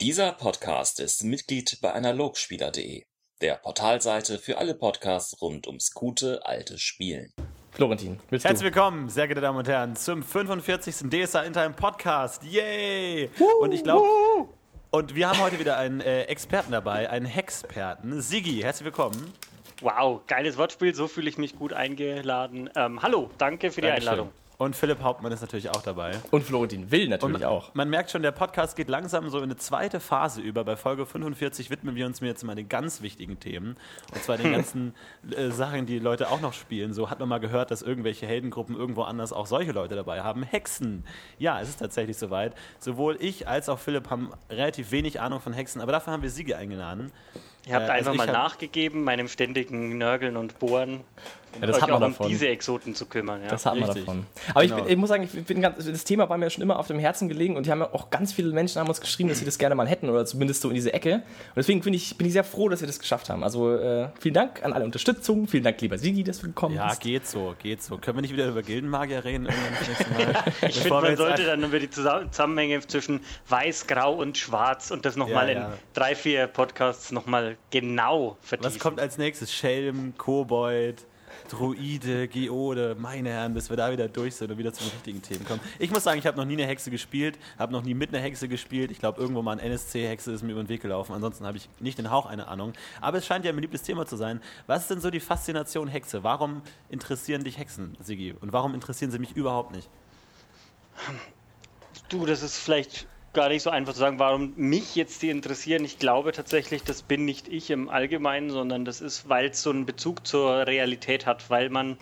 Dieser Podcast ist Mitglied bei Analogspieler.de, der Portalseite für alle Podcasts rund ums gute alte Spielen. Florentin, willst du? Herzlich willkommen, sehr geehrte Damen und Herren, zum 45. DSA in Time Podcast. Yay! Und ich glaube, und wir haben heute wieder einen äh, Experten dabei, einen Hexperten. Sigi, herzlich willkommen. Wow, geiles Wortspiel, so fühle ich mich gut eingeladen. Ähm, hallo, danke für die Dankeschön. Einladung. Und Philipp Hauptmann ist natürlich auch dabei. Und Florentin Will natürlich Und auch. Man merkt schon, der Podcast geht langsam so in eine zweite Phase über. Bei Folge 45 widmen wir uns mir jetzt mal den ganz wichtigen Themen. Und zwar den ganzen äh, Sachen, die Leute auch noch spielen. So hat man mal gehört, dass irgendwelche Heldengruppen irgendwo anders auch solche Leute dabei haben. Hexen. Ja, es ist tatsächlich soweit. Sowohl ich als auch Philipp haben relativ wenig Ahnung von Hexen, aber dafür haben wir Siege eingeladen. Ihr habt Äh, also einfach mal hab- nachgegeben, meinem ständigen Nörgeln und Bohren, Ja, das euch hat man auch um davon. diese Exoten zu kümmern. Ja. Das hat man richtig. davon. Aber ich, Genau. bin, ich muss sagen, ich bin ganz, das Thema war mir schon immer auf dem Herzen gelegen und die haben ja auch ganz viele Menschen haben uns geschrieben, dass sie das gerne mal hätten oder zumindest so in diese Ecke. Und deswegen bin ich, bin ich sehr froh, dass wir das geschafft haben. Also äh, vielen Dank an alle Unterstützung, vielen Dank, lieber Sigi, dass du gekommen Ja, bist. geht so, geht so. Können wir nicht wieder über Gildenmagier reden? Ich finde, man sollte dann über die Zusa- Zusammenhänge zwischen Weiß, Grau und Schwarz und das nochmal Ja, ja. in drei, vier Podcasts nochmal genau vertiefen. Was kommt als nächstes? Schelm, Kobold, Druide, Geode, meine Herren, bis wir da wieder durch sind und wieder zu den richtigen Themen kommen. Ich muss sagen, ich habe noch nie eine Hexe gespielt, habe noch nie mit einer Hexe gespielt. Ich glaube, irgendwo mal ein NSC-Hexe ist mir über den Weg gelaufen. Ansonsten habe ich nicht den Hauch eine Ahnung. Aber es scheint ja mein liebes Thema zu sein. Was ist denn so die Faszination Hexe? Warum interessieren dich Hexen, Sigi? Und warum interessieren sie mich überhaupt nicht? Du, das ist vielleicht gar nicht so einfach zu sagen, warum mich jetzt die interessieren. Ich glaube tatsächlich, das bin nicht ich im Allgemeinen, sondern das ist, weil es so einen Bezug zur Realität hat, weil man,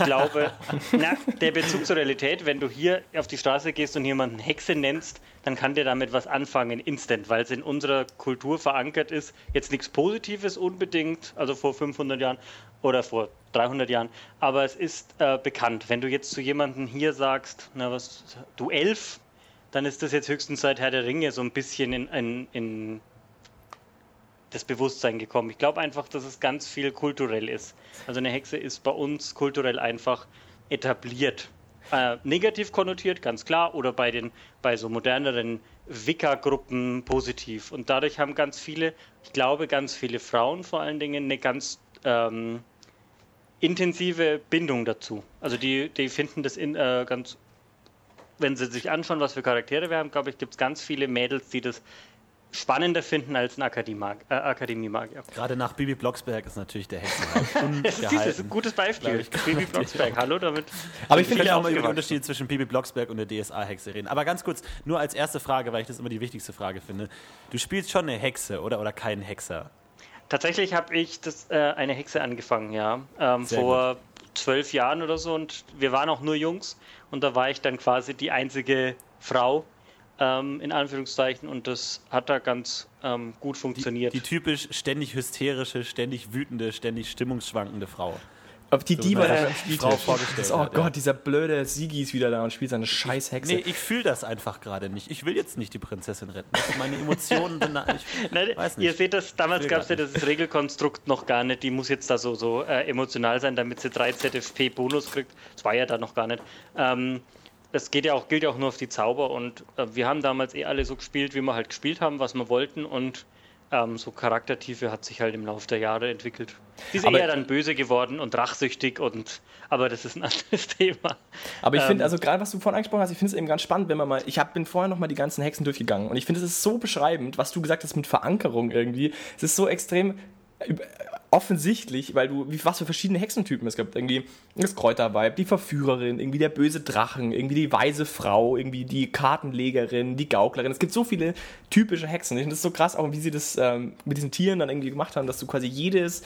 ich glaube, na, der Bezug zur Realität, wenn du hier auf die Straße gehst und jemanden Hexe nennst, dann kann der damit was anfangen, instant, weil es in unserer Kultur verankert ist. Jetzt nichts Positives unbedingt, also vor 500 Jahren oder vor 300 Jahren, aber es ist äh, bekannt. Wenn du jetzt zu jemandem hier sagst, na was, du Elf, dann ist das jetzt höchstens seit Herr der Ringe so ein bisschen in, in, in das Bewusstsein gekommen. Ich glaube einfach, dass es ganz viel kulturell ist. Also eine Hexe ist bei uns kulturell einfach etabliert. Äh, negativ konnotiert, ganz klar, oder bei den bei so moderneren Wicca-Gruppen positiv. Und dadurch haben ganz viele, ich glaube, ganz viele Frauen vor allen Dingen eine ganz ähm, intensive Bindung dazu. Also die, die finden das in, äh, ganz wenn sie sich anschauen, was für Charaktere wir haben, glaube ich, gibt es ganz viele Mädels, die das spannender finden als ein Akademag äh, Akademiemagier. Gerade nach Bibi Blocksberg ist natürlich der Hexenhype Das ist, ein gutes Beispiel. Ich. Baby Blocksberg, hallo damit. Aber ich finde ja auch mal über den. Unterschied zwischen Bibi Blocksberg und der DSA-Hexe reden. Aber ganz kurz, nur als erste Frage, weil ich das immer die wichtigste Frage finde. Du spielst schon eine Hexe, oder? Oder keinen Hexer? Tatsächlich habe ich das, äh, eine Hexe angefangen, ja. Ähm, vor zwölf Jahren oder so. Und wir waren auch nur Jungs. Und da war ich dann quasi die einzige Frau, ähm, in Anführungszeichen. Und das hat da ganz ähm, gut Die, funktioniert. die typisch ständig hysterische, ständig wütende, ständig stimmungsschwankende Frau. Auf die Diva was der er die Frau vorgestellt Oh hat, Gott, ja. dieser blöde Sigi ist wieder da und spielt seine scheiß Hexe. Nee, ich fühle das einfach gerade nicht. Ich will jetzt nicht die Prinzessin retten. Sind meine Emotionen. sind da- Ich Nein, weiß Ihr nicht. seht das, damals gab es ja das Regelkonstrukt noch gar nicht. Die muss jetzt da so, so äh, emotional sein, damit sie 3 ZFP-Bonus kriegt. Das war ja da noch gar nicht. Ähm, das geht ja auch, gilt ja auch nur auf die Zauber und äh, wir haben damals eh alle so gespielt, wie wir halt gespielt haben, was wir wollten und ähm, so Charaktertiefe hat sich halt im Laufe der Jahre entwickelt. Sie ist Aber- eher dann böse geworden und rachsüchtig und aber das ist ein anderes Thema. Aber ich finde, Ähm, also gerade was du vorhin angesprochen hast, ich finde es eben ganz spannend, wenn man mal, ich hab, bin vorher noch mal die ganzen Hexen durchgegangen und ich finde, es ist so beschreibend, was du gesagt hast mit Verankerung irgendwie. Es ist so extrem offensichtlich, weil du, was für verschiedene Hexentypen es gibt. Irgendwie das Kräuterweib, die Verführerin, irgendwie der böse Drachen, irgendwie die weise Frau, irgendwie die Kartenlegerin, die Gauklerin. Es gibt so viele typische Hexen. Finde das so krass, auch wie sie das ähm, mit diesen Tieren dann irgendwie gemacht haben, dass du quasi jedes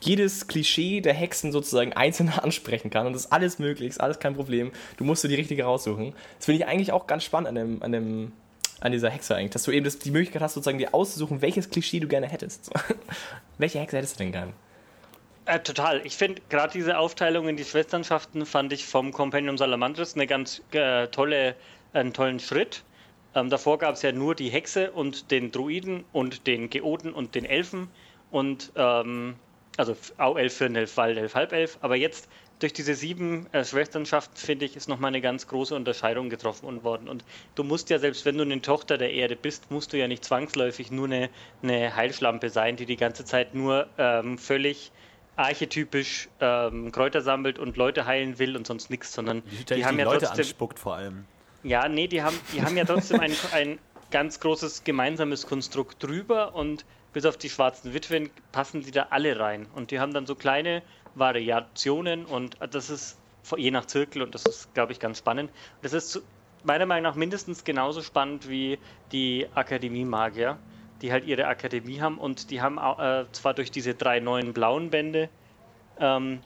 jedes Klischee der Hexen sozusagen einzeln ansprechen kann und das ist alles möglich, ist alles kein Problem. Du musst dir die richtige raussuchen. Das finde ich eigentlich auch ganz spannend an dem, an dem, an dieser Hexe eigentlich, dass du eben das, die Möglichkeit hast, sozusagen dir auszusuchen, welches Klischee du gerne hättest. Welche Hexe hättest du denn gern? Äh, total. Ich finde gerade diese Aufteilung in die Schwesternschaften fand ich vom Compendium Salamandris eine ganz äh, tolle, einen tollen Schritt. Ähm, davor gab es ja nur die Hexe und den Druiden und den Geoden und den Elfen und ähm, also Auelf, Fürnelf, Waldelf, Halbelf. Aber jetzt durch diese sieben äh, Schwesternschaften, finde ich, ist nochmal eine ganz große Unterscheidung getroffen worden. Und du musst ja, selbst wenn du eine Tochter der Erde bist, musst du ja nicht zwangsläufig nur eine, eine Heilschlampe sein, die die ganze Zeit nur ähm, völlig archetypisch ähm, Kräuter sammelt und Leute heilen will und sonst nichts, sondern Die, die haben ja Leute trotzdem. anspuckt vor allem. Ja, nee, die haben, die haben ja trotzdem ein, ein ganz großes gemeinsames Konstrukt drüber und bis auf die schwarzen Witwen passen die da alle rein. Und die haben dann so kleine Variationen und das ist je nach Zirkel und das ist, glaube ich, ganz spannend. Das ist meiner Meinung nach mindestens genauso spannend wie die Akademie-Magier, die halt ihre Akademie haben und die haben äh, zwar durch diese drei neuen blauen Bände ähm,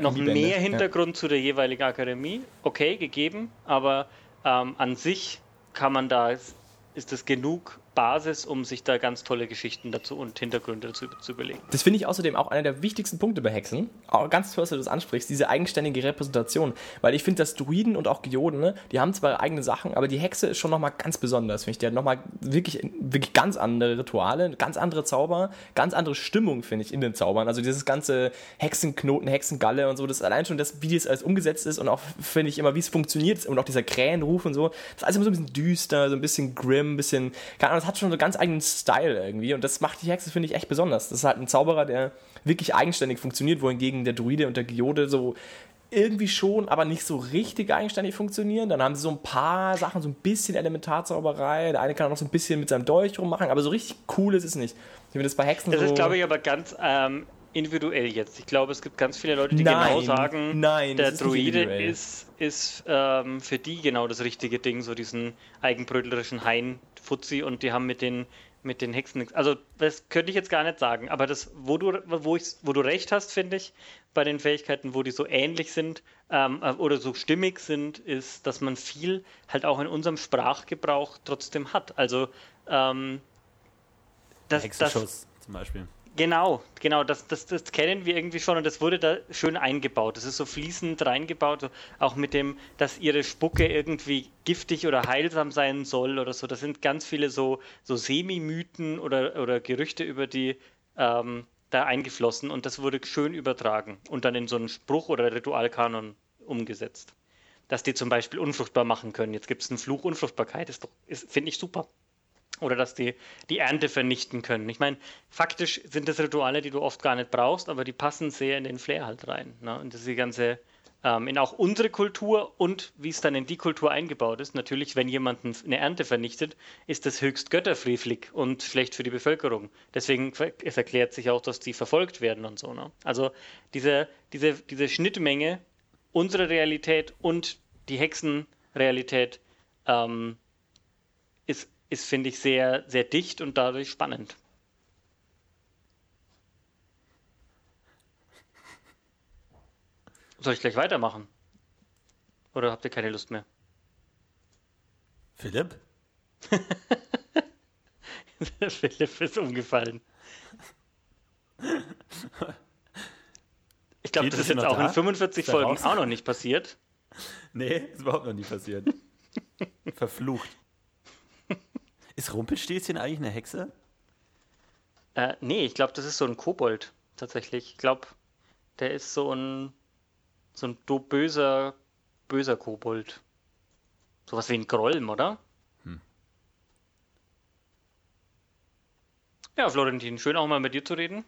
noch mehr ja. Hintergrund zu der jeweiligen Akademie, okay, gegeben, aber ähm, an sich kann man da, ist, ist es genug Basis, um sich da ganz tolle Geschichten dazu und Hintergründe dazu zu überlegen. Das finde ich außerdem auch einer der wichtigsten Punkte bei Hexen. Auch ganz toll, dass du das ansprichst, diese eigenständige Repräsentation. Weil ich finde, dass Druiden und auch Geoden, ne, die haben zwar eigene Sachen, aber die Hexe ist schon nochmal ganz besonders, finde ich. Die hat nochmal wirklich, wirklich ganz andere Rituale, ganz andere Zauber, ganz andere Stimmung, finde ich, in den Zaubern. Also dieses ganze Hexenknoten, Hexengalle und so, das ist allein schon das, wie das alles umgesetzt ist und auch, finde ich, immer, wie es funktioniert und auch dieser Krähenruf und so. Das ist alles immer so ein bisschen düster, so ein bisschen grim, ein bisschen, keine Ahnung, das hat schon so ganz eigenen Style irgendwie und das macht die Hexe, finde ich, echt besonders. Das ist halt ein Zauberer, der wirklich eigenständig funktioniert, wohingegen der Druide und der Geode so irgendwie schon, aber nicht so richtig eigenständig funktionieren. Dann haben sie so ein paar Sachen, so ein bisschen Elementarzauberei. Der eine kann auch noch so ein bisschen mit seinem Dolch rummachen, aber so richtig cool ist es nicht. Ich finde das bei Hexen Das so... ist, glaube ich, aber ganz ähm, individuell jetzt. Ich glaube, es gibt ganz viele Leute, die Nein, genau sagen, nein, der das ist Druide individuell. ist, ist ähm, für die genau das richtige Ding, so diesen eigenbrötlerischen Hain-Fuzzi und die haben mit den mit den Hexen nichts. Also das könnte ich jetzt gar nicht sagen, aber das, wo du, wo ich, wo du recht hast, finde ich, bei den Fähigkeiten, wo die so ähnlich sind ähm, äh, oder so stimmig sind, ist, dass man viel halt auch in unserem Sprachgebrauch trotzdem hat. Also ähm, das, das, Hexenschuss zum Beispiel. Genau, genau, das, das, das kennen wir irgendwie schon und das wurde da schön eingebaut. Das ist so fließend reingebaut, auch mit dem, dass ihre Spucke irgendwie giftig oder heilsam sein soll oder so. Das sind ganz viele so, so Semi-Mythen oder, oder Gerüchte über die ähm, da eingeflossen und das wurde schön übertragen und dann in so einen Spruch oder Ritualkanon umgesetzt. Dass die zum Beispiel unfruchtbar machen können. Jetzt gibt es einen Fluch Unfruchtbarkeit, ist ist, finde ich super oder dass die die Ernte vernichten können. Ich meine, faktisch sind das Rituale, die du oft gar nicht brauchst, aber die passen sehr in den Flair halt rein. Ne? Und das ist die ganze, ähm, in auch unsere Kultur und wie es dann in die Kultur eingebaut ist. Natürlich, wenn jemand ein- eine Ernte vernichtet, ist das höchst götterfreundlich und schlecht für die Bevölkerung. Deswegen es erklärt sich auch, dass die verfolgt werden und so. Ne? Also diese, diese, diese Schnittmenge, unsere Realität und die Hexenrealität ähm, ist, finde ich, sehr, sehr dicht und dadurch spannend. Soll ich gleich weitermachen? Oder habt ihr keine Lust mehr? Philipp? Philipp ist umgefallen. Ich glaube, das ist jetzt auch da? in 45 Ist er Folgen raus? auch noch nicht passiert. Nee, ist überhaupt noch nie passiert. Verflucht. Ist Rumpelstilzchen eigentlich eine Hexe? Äh, nee, ich glaube, das ist so ein Kobold tatsächlich. Ich glaube, der ist so ein so ein böser böser Kobold. Sowas wie ein Grolm, oder? Ja, Florentin, schön auch mal mit dir zu reden.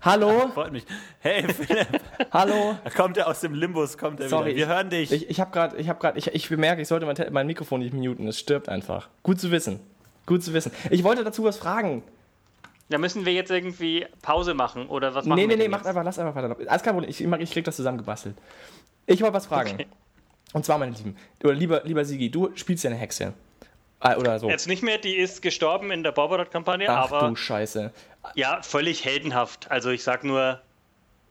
Hallo? Freut mich. Hey, Philipp. Hallo? Da kommt er aus dem Limbus, kommt er Sorry, wieder. Wir ich- hören dich. Ich, ich habe gerade, ich habe gerade, ich, ich bemerke, ich sollte mein, mein Mikrofon nicht muten. Es stirbt einfach. Gut zu wissen. Gut zu wissen. Ich wollte dazu was fragen. Da müssen wir jetzt irgendwie Pause machen oder was machen Nee, wir nee, nee, macht jetzt? einfach, lass einfach weiter. Alles kein Problem. Ich, ich, mach- ich krieg das zusammengebastelt. Ich wollte was fragen. Okay. Und zwar, meine Lieben, oder lieber, lieber Sigi, du spielst ja eine Hexe. Ah, oder so. Jetzt nicht mehr, die ist gestorben in der Barbarat-Kampagne, Ach aber du Scheiße. ja, völlig heldenhaft. Also ich sag nur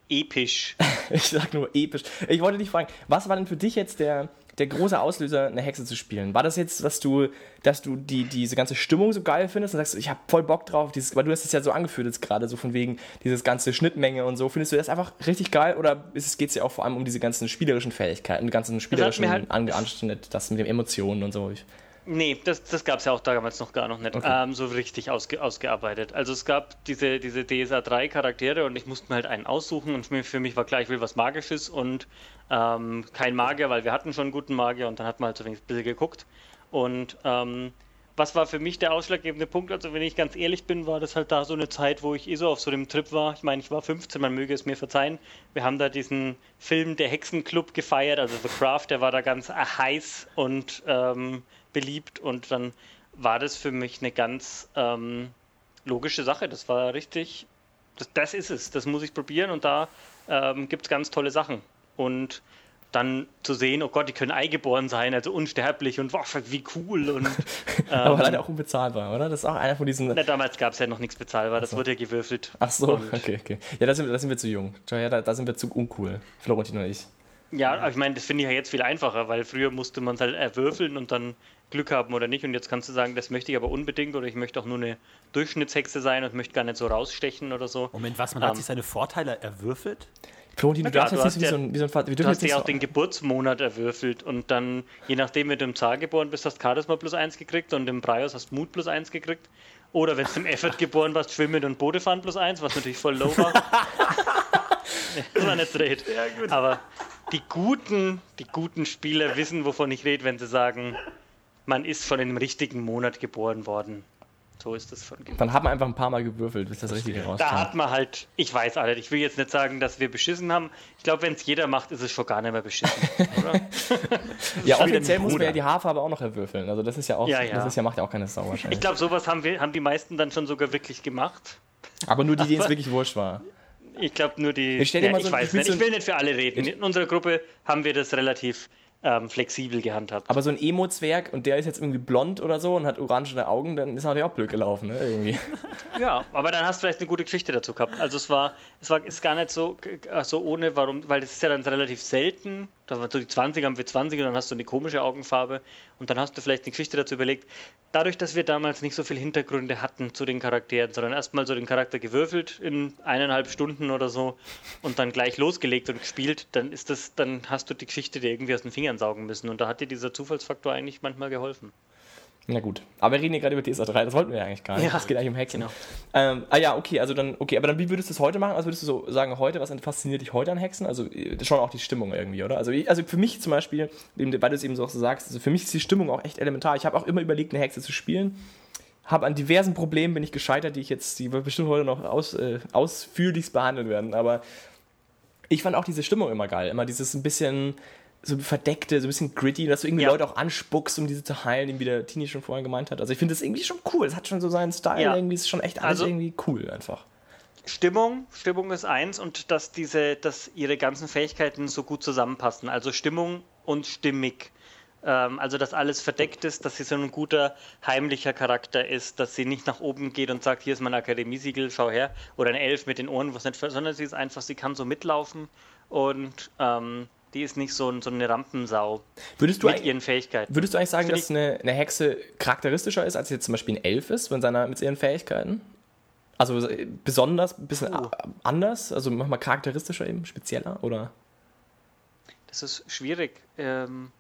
episch. Ich sag nur episch. Ich wollte dich fragen, was war denn für dich jetzt der, der große Auslöser, eine Hexe zu spielen? War das jetzt, dass du, dass du die, diese ganze Stimmung so geil findest und sagst, ich habe voll Bock drauf, dieses, weil du hast es ja so angeführt jetzt gerade, so von wegen dieses ganze Schnittmenge und so. Findest du das einfach richtig geil oder geht es ja auch vor allem um diese ganzen spielerischen Fähigkeiten, den ganzen spielerischen halt- Anschnitt, das mit den Emotionen und so? Ich, Nee, das, das gab es ja auch damals noch gar noch nicht Okay. ähm, so richtig ausge, ausgearbeitet. Also es gab diese, diese DSA 3 Charaktere und ich musste mir halt einen aussuchen und für mich, für mich war klar, ich will was Magisches und ähm, kein Magier, weil wir hatten schon einen guten Magier und dann hat man halt so ein bisschen geguckt. Und ähm, was war für mich der ausschlaggebende Punkt? Also wenn ich ganz ehrlich bin, war das halt da so eine Zeit, wo ich eh so auf so einem Trip war. Ich meine, ich war 15, man möge es mir verzeihen. Wir haben da diesen Film Der Hexenclub gefeiert, also The Craft, der war da ganz äh, heiß und ähm, beliebt und dann war das für mich eine ganz ähm, logische Sache. Das war richtig, das, das ist es, das muss ich probieren und da ähm, gibt es ganz tolle Sachen. Und dann zu sehen, oh Gott, die können eingeboren sein, also unsterblich und wow, wie cool. Und, Aber ähm, leider auch unbezahlbar, oder? Das ist auch einer von diesen. na, damals gab es ja noch nichts bezahlbar, das wurde ja gewürfelt. Ach so, Und- okay, okay. Ja, da sind, wir- da sind wir zu jung. Ja, da, da sind wir zu uncool. Florentin und ich. Ja, aber ich meine, das finde ich ja jetzt viel einfacher, weil früher musste man es halt erwürfeln und dann Glück haben oder nicht. Und jetzt kannst du sagen, das möchte ich aber unbedingt oder ich möchte auch nur eine Durchschnittshexe sein und möchte gar nicht so rausstechen oder so. Moment, was? Man hat Ähm. sich seine Vorteile erwürfelt? Florentin, du klar, darfst du jetzt nicht wie hast so ja- ein, wie so ein Vater. Wir Du hast ja auch so, den Geburtsmonat erwürfelt und dann, je nachdem, wenn du im Zahl geboren bist, hast Charisma plus eins gekriegt und im Breios hast Mut plus eins gekriegt. Oder wenn du im Effort geboren warst, Schwimmen und Bodefahren plus eins, was natürlich voll low war. Das war nicht dreht. Aber die guten, die guten Spieler wissen, wovon ich rede, wenn sie sagen, man ist von einem richtigen Monat geboren worden. So ist das von Dann hat man einfach ein paar Mal gewürfelt, bis das Richtige da rauskam. hat man halt, ich weiß alle, ich will jetzt nicht sagen, dass wir beschissen haben. Ich glaube, wenn es jeder macht, ist es schon gar nicht mehr beschissen. Oder? Ja, offiziell muss man ja die Haarfarbe auch noch erwürfeln. Also das ist ja auch, Ja, ja. das ist ja, macht ja auch keine Sau wahrscheinlich. Ich glaube, sowas haben, wir, haben die meisten dann schon sogar wirklich gemacht. Aber nur die, denen es wirklich wurscht war. Ich glaube nur die. Ich stell dir ja, mal ich so- weiß nicht. Ich will nicht für alle reden. In unserer Gruppe haben wir das relativ ähm, flexibel gehandhabt. Aber so ein Emo-Zwerg und der ist jetzt irgendwie blond oder so und hat orangene Augen, dann ist natürlich auch blöd gelaufen, ne? Irgendwie. Ja, aber dann hast du vielleicht eine gute Geschichte dazu gehabt. Also es war, es war ist gar nicht so, so ohne, warum, weil das ist ja dann relativ selten. Da war so die 20 haben wir 20 und dann hast du eine komische Augenfarbe und dann hast du vielleicht eine Geschichte dazu überlegt. Dadurch, dass wir damals nicht so viel Hintergründe hatten zu den Charakteren, sondern erstmal so den Charakter gewürfelt in eineinhalb Stunden oder so und dann gleich losgelegt und gespielt, dann ist das, dann hast du die Geschichte dir irgendwie aus den Fingern saugen müssen und da hat dir dieser Zufallsfaktor eigentlich manchmal geholfen. Na gut. Aber wir reden hier gerade über DSA 3, das wollten wir ja eigentlich gar nicht. Ja. Es geht eigentlich um Hexen. Genau. Ähm, ah ja, okay, also dann, okay, aber dann wie würdest du es heute machen? Also würdest du so sagen, heute, was fasziniert dich heute an Hexen? Also äh, schon auch die Stimmung irgendwie, oder? Also, also für mich zum Beispiel, weil du es eben so auch so sagst, also für mich ist die Stimmung auch echt elementar. Ich habe auch immer überlegt, eine Hexe zu spielen. Habe an diversen Problemen bin ich gescheitert, die ich jetzt, die bestimmt heute noch aus, äh, ausführlichst behandeln werden. Aber ich fand auch diese Stimmung immer geil. Immer dieses ein bisschen so verdeckte, so ein bisschen gritty, dass du irgendwie Ja. Leute auch anspuckst, um diese zu heilen, wie der Tini schon vorhin gemeint hat. Also ich finde das irgendwie schon cool. Es hat schon so seinen Style, Ja. irgendwie ist schon echt alles Also- irgendwie cool einfach. Stimmung, Stimmung ist eins und dass diese, dass ihre ganzen Fähigkeiten so gut zusammenpassen. Also Stimmung und stimmig. Ähm, also dass alles verdeckt ist, dass sie so ein guter heimlicher Charakter ist, dass sie nicht nach oben geht und sagt, hier ist mein Akademiesiegel, schau her. Oder ein Elf mit den Ohren, was nicht, sondern sie ist einfach, sie kann so mitlaufen und ähm, die ist nicht so, ein- so eine Rampensau Würdest du, mit ihren Fähigkeiten. würdest du eigentlich sagen, Find dass eine, eine Hexe charakteristischer ist, als jetzt zum Beispiel ein Elf ist, mit, seiner, mit ihren Fähigkeiten? Also äh, besonders, ein bisschen Puh. a- anders, also manchmal charakteristischer eben, spezieller, oder? Das ist schwierig. Ähm,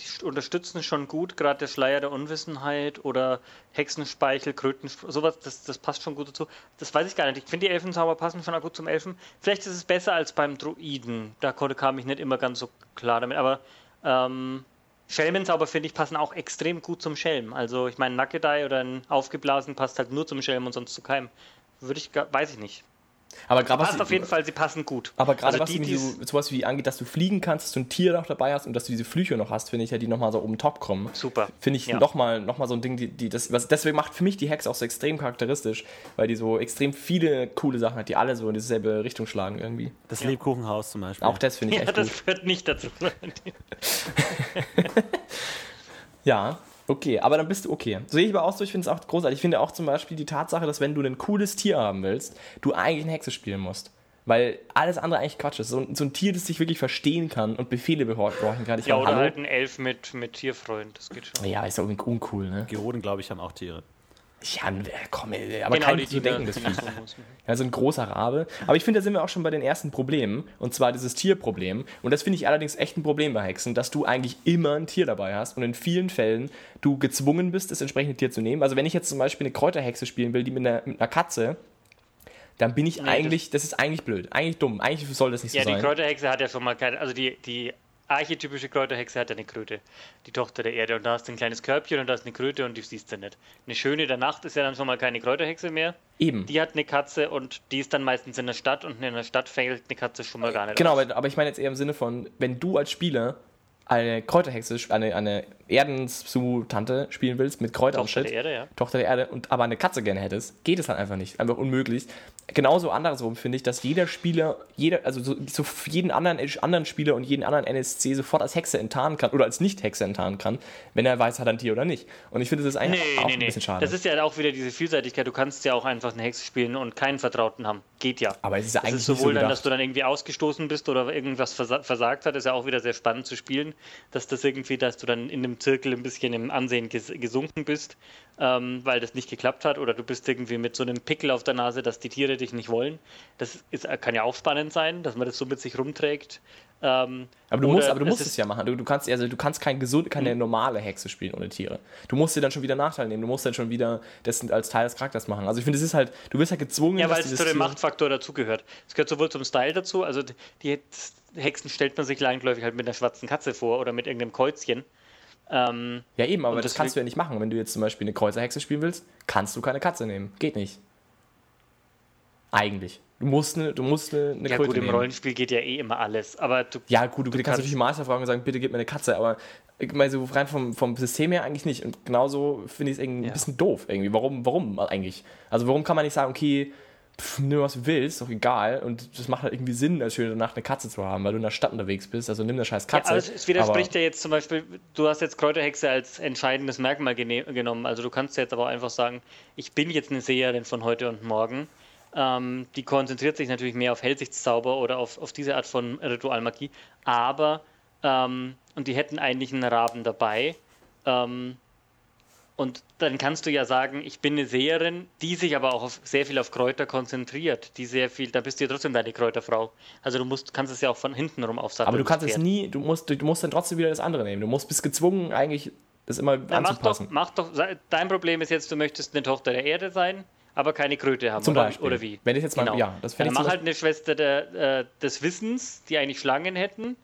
die st- unterstützen schon gut, gerade der Schleier der Unwissenheit oder Hexenspeichel, Krötenspeichel, sowas, das, das passt schon gut dazu. Das weiß ich gar nicht. Ich finde, die Elfenzauber passen schon auch gut zum Elfen. Vielleicht ist es besser als beim Druiden. Da kam ich nicht immer ganz so klar damit. Aber ähm, Schelmenzauber, finde ich, passen auch extrem gut zum Schelm. Also, ich meine, Nackedei oder ein Aufgeblasen passt halt nur zum Schelm und sonst zu keinem. Würde ich, weiß ich nicht. Aber gerade Passt auf jeden Fall, sie passen gut. Aber gerade Also was die, so, sowas wie angeht, dass du fliegen kannst, dass du ein Tier noch dabei hast und dass du diese Flüche noch hast, finde ich ja, die nochmal so oben top kommen. Super. Finde ich Ja. nochmal noch mal so ein Ding, die, die das, was, deswegen macht für mich die Hex auch so extrem charakteristisch, weil die so extrem viele coole Sachen hat, die alle so in dieselbe Richtung schlagen irgendwie. Das Lebkuchenhaus zum Beispiel. Auch das finde ich Ja, echt gut. das führt nicht dazu. Ja, okay, aber dann bist du okay. So sehe ich aber auch so, ich finde es auch großartig. Ich finde auch zum Beispiel die Tatsache, dass wenn du ein cooles Tier haben willst, du eigentlich eine Hexe spielen musst. Weil alles andere eigentlich Quatsch ist. So, ein- so ein Tier, das dich wirklich verstehen kann und Befehle behorchen kann. Ich Ja, oder hallo? halt ein Elf mit, mit Tierfreund, das geht schon. Ja, ist ja irgendwie uncool, ne? Geoden, glaube ich, haben auch Tiere. Ja, komm, ey, aber Genau, kein die, die denken, das muss. Ja, so ein großer Rabe. Aber ich finde, da sind wir auch schon bei den ersten Problemen. Und zwar dieses Tierproblem. Und das finde ich allerdings echt ein Problem bei Hexen, dass du eigentlich immer ein Tier dabei hast und in vielen Fällen du gezwungen bist, das entsprechende Tier zu nehmen. Also wenn ich jetzt zum Beispiel eine Kräuterhexe spielen will, die mit einer, mit einer Katze, dann bin ich eigentlich, das, ist eigentlich blöd, eigentlich dumm. Eigentlich soll das nicht so Ja, die sein. Kräuterhexe hat ja schon mal keine, also die, die archetypische Kräuterhexe hat ja eine Kröte, die Tochter der Erde. Und da hast du ein kleines Körbchen und da ist eine Kröte und die siehst du nicht. Eine Schöne der Nacht ist ja dann schon mal keine Kräuterhexe mehr. Eben. Die hat eine Katze und die ist dann meistens in der Stadt und in der Stadt fällt eine Katze schon mal gar nicht Genau, auf. aber, ich meine jetzt eher im Sinne von, wenn du als Spieler eine Kräuterhexe, sp- eine, eine Erdenssu-Tante spielen willst mit Kräuter und Tochter der Erde, ja. Tochter der Erde, und aber eine Katze gerne hättest, geht es halt einfach nicht. Einfach unmöglich. Genauso andersrum finde ich, dass jeder Spieler, jeder, also so, so jeden anderen, anderen Spieler und jeden anderen NSC sofort als Hexe enttarnen kann oder als Nicht-Hexe enttarnen kann, wenn er weiß, hat er ein Tier oder nicht. Und ich finde, das ist eigentlich Nee, auch nee, ein nee. bisschen schade. Das ist ja auch wieder diese Vielseitigkeit. Du kannst ja auch einfach eine Hexe spielen und keinen Vertrauten haben. Geht ja. aber es ist ja Das eigentlich ist nicht so sowohl dann, dass du dann irgendwie ausgestoßen bist oder irgendwas versa versagt hat, ist ja auch wieder sehr spannend zu spielen, dass das irgendwie, dass du dann in Zirkel ein bisschen im Ansehen ges gesunken bist, ähm, weil das nicht geklappt hat oder du bist irgendwie mit so einem Pickel auf der Nase, dass die Tiere dich nicht wollen. Das ist, kann ja auch spannend sein, dass man das so mit sich rumträgt. Ähm, Aber du musst, aber du es musst es ja machen. Du, du kannst, also du kannst kein gesund, keine normale Hexe spielen ohne Tiere. Du musst dir dann schon wieder Nachteil nehmen. Du musst dann schon wieder das als Teil des Charakters machen. Also ich finde, es ist halt, du wirst halt gezwungen, Ja, weil es zu dem Machtfaktor dazugehört. Es gehört sowohl zum Style dazu, also die- die Hexen stellt man sich langläufig halt mit einer schwarzen Katze vor oder mit irgendeinem Kreuzchen. Ähm, Ja, eben, aber das kannst du ja nicht machen. Wenn du jetzt zum Beispiel eine Kreuzerhexe spielen willst, kannst du keine Katze nehmen. Geht nicht. Eigentlich. Du musst eine, du musst eine, eine ja Kröte gut, im nehmen. Rollenspiel geht ja eh immer alles, aber du Ja, gut, du, kannst kannst- natürlich Master fragen und sagen, bitte gib mir eine Katze, aber ich meine, so rein vom, vom System her eigentlich nicht. Und genauso finde ich es irgendwie ein Ja. bisschen doof irgendwie. Warum, warum eigentlich? Also warum kann man nicht sagen, okay, pff, nimm was du willst, doch egal. Und das macht halt irgendwie Sinn, als schöne Nacht eine Katze zu haben, weil du in der Stadt unterwegs bist. Also nimm eine scheiß Ja, Katze. aber es, widerspricht aber, ja jetzt zum Beispiel, du hast jetzt Kräuterhexe als entscheidendes Merkmal genommen. Also du kannst jetzt aber einfach sagen, ich bin jetzt eine Seherin von heute und morgen. Ähm, die konzentriert sich natürlich mehr auf Hellsichtszauber oder auf, auf diese Art von Ritualmagie. Aber, ähm, und die hätten eigentlich einen Raben dabei. Ähm, und dann kannst du ja sagen, ich bin eine Seherin, die sich aber auch auf, sehr viel auf Kräuter konzentriert. Die sehr viel, da bist du ja trotzdem deine Kräuterfrau. Also du musst, kannst es ja auch von hinten rum aufsatteln. aber du kannst es nie, du musst, du musst dann trotzdem wieder das andere nehmen. Du musst bist gezwungen, eigentlich das immer Ja, mach doch, anzupassen. mach doch, dein Problem ist jetzt, du möchtest eine Tochter der Erde sein, aber keine Kröte haben. Zum oder, Beispiel. oder wie? Wenn ich jetzt mal- genau. ja, das fänd Dann ich mach halt eine Schwester der, äh, des Wissens, die eigentlich Schlangen hätten.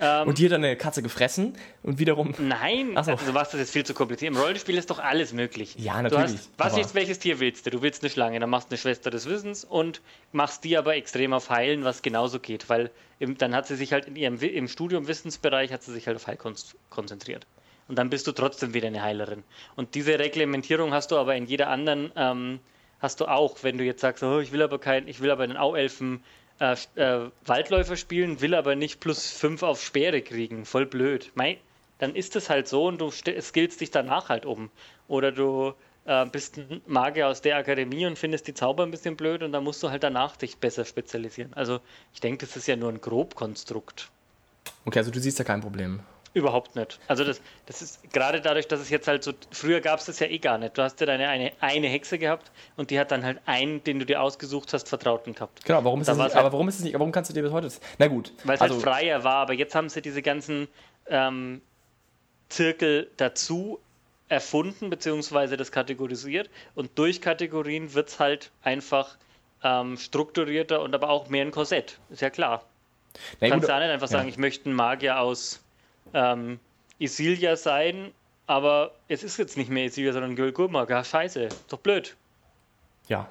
Ähm, Und die hat dann eine Katze gefressen und wiederum. Nein, Ach so. also du machst das jetzt viel zu kompliziert. Im Rollenspiel ist doch alles möglich. Ja, Du natürlich, hast, was ist, welches Tier willst du? Du willst eine Schlange, dann machst du eine Schwester des Wissens und machst die aber extrem auf Heilen, was genauso geht, weil im, dann hat sie sich halt in ihrem im Studium Wissensbereich hat sie sich halt auf Heilkunst konzentriert. Und dann bist du trotzdem wieder eine Heilerin. Und diese Reglementierung hast du aber in jeder anderen, ähm, hast du auch, wenn du jetzt sagst, oh, ich will aber kein, ich will aber einen Auelfen äh, äh, Waldläufer spielen, will aber nicht plus 5 auf Speere kriegen. Voll blöd. Mei, dann ist es halt so und du st- skillst dich danach halt um. Oder du äh, bist ein Magier aus der Akademie und findest die Zauber ein bisschen blöd und dann musst du halt danach dich besser spezialisieren. Also ich denke, das ist ja nur ein Grobkonstrukt. Okay, also du siehst da kein Problem. Überhaupt nicht. Also das, das ist gerade dadurch, dass es jetzt halt so, früher gab es das ja eh gar nicht. Du hast ja deine eine, eine Hexe gehabt und die hat dann halt einen, den du dir ausgesucht hast, Vertrauten gehabt. Genau, warum ist Da das nicht, halt- aber warum ist es nicht, warum kannst du dir bis heute. Na gut. Weil es also, halt freier war, aber jetzt haben sie diese ganzen ähm, Zirkel dazu erfunden, beziehungsweise das kategorisiert. Und durch Kategorien wird es halt einfach ähm, strukturierter und aber auch mehr ein Korsett. Ist ja klar. na Du kannst gut, ja nicht einfach sagen, ich möchte ein Magier aus ähm, Isilia sein, aber es ist jetzt nicht mehr Isilia, sondern Gulgurmaga. Scheiße, ist doch blöd. Ja.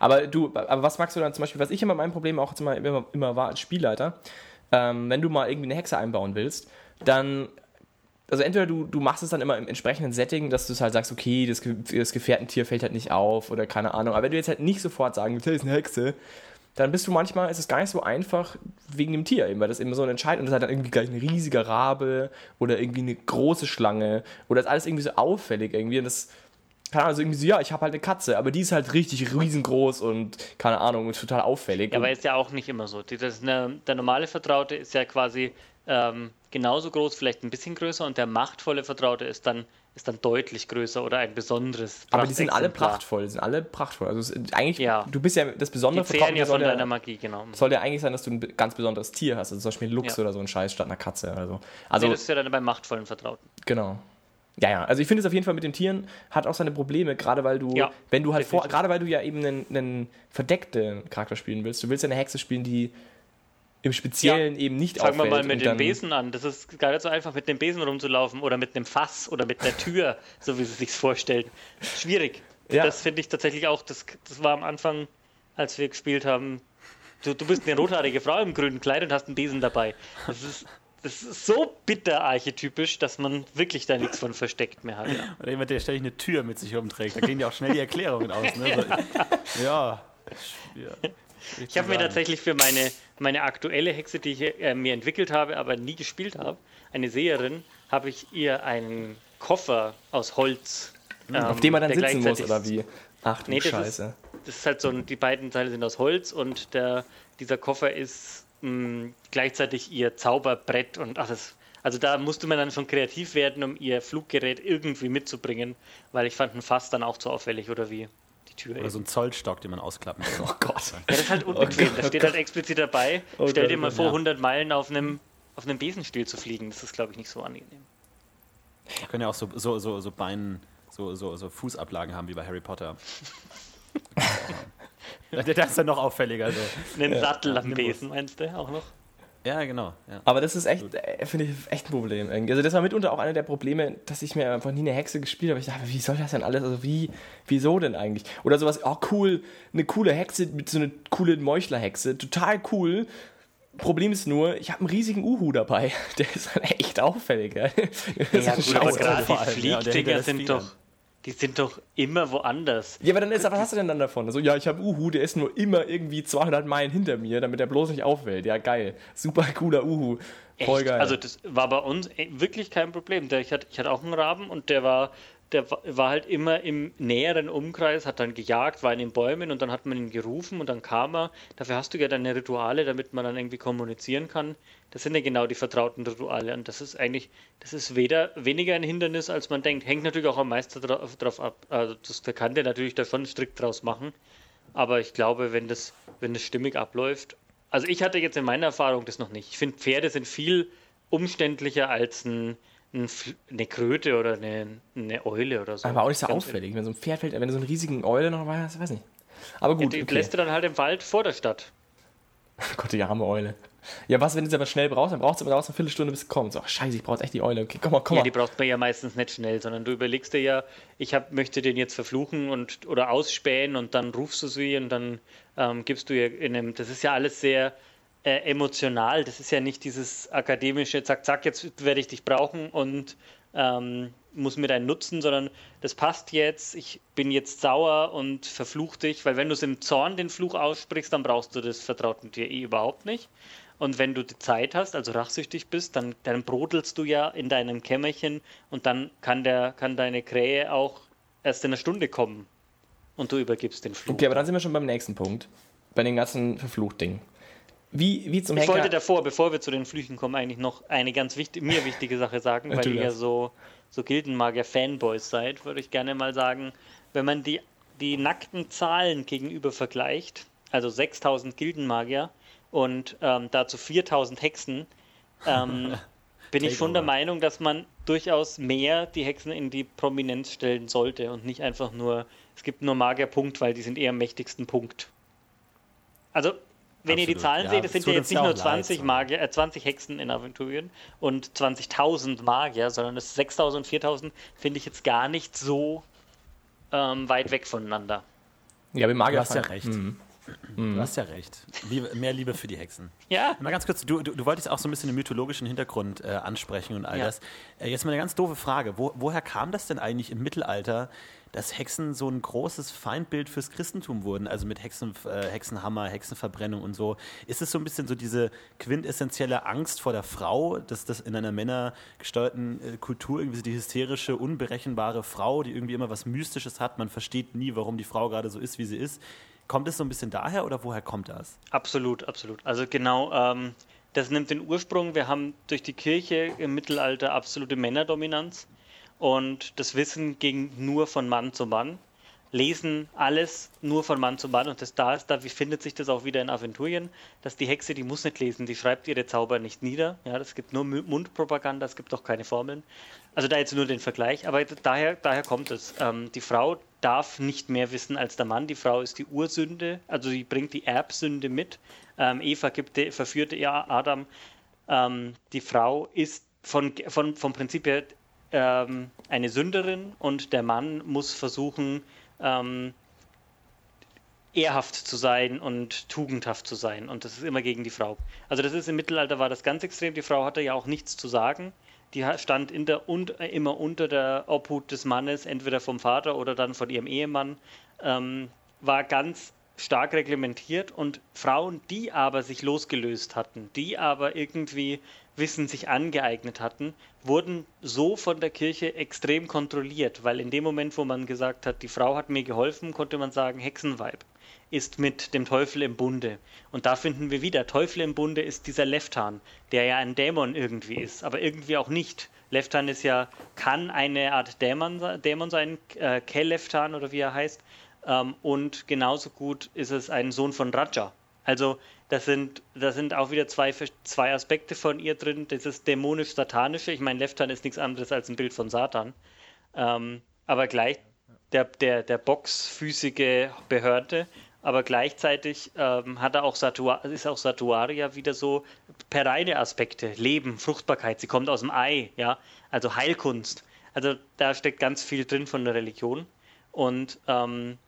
Aber du, aber was magst du dann zum Beispiel, was ich immer mein Problem auch immer, immer, immer war als Spielleiter, ähm, wenn du mal irgendwie eine Hexe einbauen willst, dann, also entweder du, du machst es dann immer im entsprechenden Setting, dass du es halt sagst, okay, das, das Gefährtentier fällt halt nicht auf oder keine Ahnung, aber wenn du jetzt halt nicht sofort sagen willst, hey, ist eine Hexe, dann bist du manchmal, ist es gar nicht so einfach wegen dem Tier eben, weil das eben so ein Entscheid und das ist halt dann irgendwie gleich ein riesiger Rabe oder irgendwie eine große Schlange oder das ist alles irgendwie so auffällig irgendwie und das, keine Ahnung, also irgendwie so, ja, ich habe halt eine Katze, aber die ist halt richtig riesengroß und keine Ahnung, total auffällig. Ja, aber ist ja auch nicht immer so. Das ist eine, der normale Vertraute ist ja quasi ähm, genauso groß, vielleicht ein bisschen größer und der machtvolle Vertraute ist dann, ist dann deutlich größer oder ein besonderes. Aber die sind alle prachtvoll, die sind alle prachtvoll. Also eigentlich, Ja. du bist ja das Besondere Die zehren ja von ja- deiner Magie, genau. soll ja eigentlich sein, dass du ein ganz besonderes Tier hast, also zum Beispiel ein Luchs Ja. oder so ein Scheiß statt einer Katze oder so. Also nee, das ist ja dann beim machtvollen Vertrauten. Genau. Ja, ja, also ich finde es auf jeden Fall mit den Tieren hat auch seine Probleme, gerade weil du, Ja, wenn du halt vor, definitiv. gerade weil du ja eben einen, einen verdeckten Charakter spielen willst, du willst ja eine Hexe spielen, die im Speziellen eben nicht Fangen wir auffällt. mal mit dem Besen an. Das ist gar nicht so einfach, mit dem Besen rumzulaufen oder mit einem Fass oder mit einer Tür, so wie sie sich vorstellen. Schwierig. Ja. Das finde ich tatsächlich auch. Das, das war am Anfang, als wir gespielt haben. Du, du bist eine rothaarige Frau im grünen Kleid und hast einen Besen dabei. Das ist, das ist so bitter archetypisch, dass man wirklich da nichts von versteckt mehr hat. Ja. Oder jemand, der ständig eine Tür mit sich rumträgt. Da gehen ja auch schnell die Erklärungen aus. Ne? So, ja. ja. Ich habe mir tatsächlich für meine, meine aktuelle Hexe, die ich äh, mir entwickelt habe, aber nie gespielt habe, eine Seherin, habe ich ihr einen Koffer aus Holz. Hm, auf dem man dann sitzen muss, oder wie? Ach du Nee, das Scheiße. Das ist halt so, die beiden Teile sind aus Holz und der, dieser Koffer ist mh, gleichzeitig ihr Zauberbrett und ach, das, also da musste man dann schon kreativ werden, um ihr Fluggerät irgendwie mitzubringen, weil ich fand ein Fass dann auch zu auffällig oder wie Tür. Oder eben. so ein Zollstock, den man ausklappen kann. Oh Gott. Ja, das ist halt unbequem. da steht halt explizit dabei. Oh Stell Gott, dir mal oh vor, ja. 100 Meilen auf einem, auf einem Besenstiel zu fliegen. Das ist, glaube ich, nicht so angenehm. Da können ja auch so, so, so, so Beinen, so, so, so Fußablagen haben wie bei Harry Potter. Das ist dann noch auffälliger. So. Einen Sattel am. Besen, meinst du auch noch? Ja, genau. Ja. Aber das ist echt, äh, finde ich, echt ein Problem. irgendwie. Also das war mitunter auch einer der Probleme, dass ich mir einfach nie eine Hexe gespielt habe. Ich dachte, wie soll das denn alles? Also wie, wieso denn eigentlich? Oder sowas, oh cool, eine coole Hexe, mit so eine coole Meuchlerhexe, total cool. Problem ist nur, ich habe einen riesigen Uhu dabei. Der ist halt echt auffällig. Ja, Ja, gut, aber gerade die ja, Fliegdinger hinterlässt sind doch, die sind doch immer woanders. Ja, aber dann ist, was hast du denn dann davon? Also, ja, ich habe Uhu, der ist nur immer irgendwie 200 Meilen hinter mir, damit er bloß nicht auffällt. Ja, geil. Super cooler Uhu. Voll Echt? geil. Also das war bei uns eh wirklich kein Problem. Ich, hatte, ich hatte auch einen Raben und der war, der wa- war halt immer im näheren Umkreis, hat dann gejagt, war in den Bäumen und dann hat man ihn gerufen und dann kam er. Dafür hast du ja deine Rituale, damit man dann irgendwie kommunizieren kann. Das sind ja genau die vertrauten Rituale und das ist eigentlich, das ist weder weniger ein Hindernis, als man denkt. Hängt natürlich auch am Meister drauf, drauf ab. Also das, kann der natürlich da schon strikt draus machen. Aber ich glaube, wenn das, wenn das stimmig abläuft. Also ich hatte jetzt in meiner Erfahrung das noch nicht. Ich finde, Pferde sind viel umständlicher als ein, ein, eine Kröte oder eine, eine Eule oder so. aber auch nicht so Ganz auffällig. Wenn so ein Pferd fällt, wenn du so einen riesigen Eule noch hast, weiß nicht. Aber gut, Die okay. lässt du dann halt im Wald vor der Stadt. Gott, die arme Eule. Ja, was, wenn du sie aber schnell brauchst, dann brauchst du aber dauernd eine Viertelstunde, bis sie kommt. So, ach, scheiße, ich brauche echt die Eule. Okay, komm mal, komm Ja, mal. die braucht man ja meistens nicht schnell, sondern du überlegst dir ja, ich hab, möchte den jetzt verfluchen und oder ausspähen und dann rufst du sie und dann ähm, gibst du ihr in einem, das ist ja alles sehr äh, emotional, das ist ja nicht dieses akademische, zack, zack, jetzt werde ich dich brauchen und ähm, muss mir deinen nutzen, sondern das passt jetzt, ich bin jetzt sauer und verfluch dich, weil wenn du es im Zorn den Fluch aussprichst, dann brauchst du das vertrauten Tier eh überhaupt nicht. Und wenn du die Zeit hast, also rachsüchtig bist, dann, dann brodelst du ja in deinem Kämmerchen und dann kann, der, kann deine Krähe auch erst in einer Stunde kommen und du übergibst den Fluch. Okay, aber dann sind wir schon beim nächsten Punkt. Bei den ganzen Verfluchtdingen. Wie, wie zum Ich wollte davor, bevor wir zu den Flüchen kommen, eigentlich noch eine ganz wichtig, mir wichtige Sache sagen, weil ihr ja so, so Gildenmagier-Fanboys seid, würde ich gerne mal sagen, wenn man die, die nackten Zahlen gegenüber vergleicht, also 6000 Gildenmagier und ähm, dazu 4000 Hexen, ähm, bin ich schon der. Meinung, dass man durchaus mehr die Hexen in die Prominenz stellen sollte und nicht einfach nur, es gibt nur Magierpunkt, weil die sind eher am mächtigsten Punkt. Also, wenn ihr die Absolut. Zahlen Ja, seht, es sind ja jetzt nicht nur auch leid, 20 so. Magier, äh, 20 Hexen in Aventurien und 20.000 Magier, sondern es 6.000 und 4.000 finde ich jetzt gar nicht so ähm, weit weg voneinander. Ja, mit Magier Du hast ja recht. Mhm. Du hast ja recht. Liebe, mehr Liebe für die Hexen. Ja, Mal ganz kurz, du, du, du wolltest auch so ein bisschen den mythologischen Hintergrund äh, ansprechen und all Ja. das. Äh, jetzt mal eine ganz doofe Frage. Wo, woher kam das denn eigentlich im Mittelalter, dass Hexen so ein großes Feindbild fürs Christentum wurden? Also mit Hexen, äh, Hexenhammer, Hexenverbrennung und so. Ist es so ein bisschen so diese quintessentielle Angst vor der Frau, dass das in einer männergesteuerten äh, Kultur irgendwie so die hysterische, unberechenbare Frau, die irgendwie immer was Mystisches hat, man versteht nie, warum die Frau gerade so ist, wie sie ist. Kommt es so ein bisschen daher oder woher kommt das? absolut, absolut. Also genau, ähm, Das nimmt den Ursprung. Wir haben durch die Kirche im Mittelalter absolute Männerdominanz und das Wissen ging nur von Mann zu Mann. Lesen alles nur von Mann zu Mann und das da ist, da findet sich das auch wieder in Aventurien, dass die Hexe, die muss nicht lesen, die schreibt ihre Zauber nicht nieder. Ja, das gibt nur Mundpropaganda, es gibt auch keine Formeln. Also da jetzt nur den Vergleich, aber daher, daher kommt es. Ähm, die Frau darf nicht mehr wissen als der Mann. Die Frau ist die Ursünde, also sie bringt die Erbsünde mit. Ähm, Eva gibt, verführte ja Adam. Ähm, die Frau ist von, von, vom Prinzip her ähm, eine Sünderin und der Mann muss versuchen, ähm, ehrhaft zu sein und tugendhaft zu sein. Und das ist immer gegen die Frau. Also das ist im Mittelalter war das ganz extrem. Die Frau hatte ja auch nichts zu sagen. Die stand der, und, äh, immer unter der Obhut des Mannes, entweder vom Vater oder dann von ihrem Ehemann. Ähm, war ganz stark reglementiert und Frauen, die aber sich losgelöst hatten, die aber irgendwie Wissen sich angeeignet hatten, wurden so von der Kirche extrem kontrolliert, weil in dem Moment, wo man gesagt hat, die Frau hat mir geholfen, konnte man sagen, Hexenweib ist mit dem Teufel im Bunde. Und da finden wir wieder, Teufel im Bunde ist dieser Leftan, der ja ein Dämon irgendwie ist, aber irgendwie auch nicht. Leftan ist ja, kann eine Art Dämon, Dämon sein, äh, Kel-Leftan oder wie er heißt, ähm, und genauso gut ist es ein Sohn von Raja. Also das sind, das sind auch wieder zwei, zwei Aspekte von ihr drin. Das ist dämonisch-satanische. Ich meine, Leftan ist nichts anderes als ein Bild von Satan. Ähm, aber gleich der, der, der boxfüßige Behörde. Aber gleichzeitig ähm, hat er auch ist auch Satuaria wieder so pereine Aspekte. Leben, Fruchtbarkeit. Sie kommt aus dem Ei, ja. Also Heilkunst. Also da steckt ganz viel drin von der Religion. Und ähm,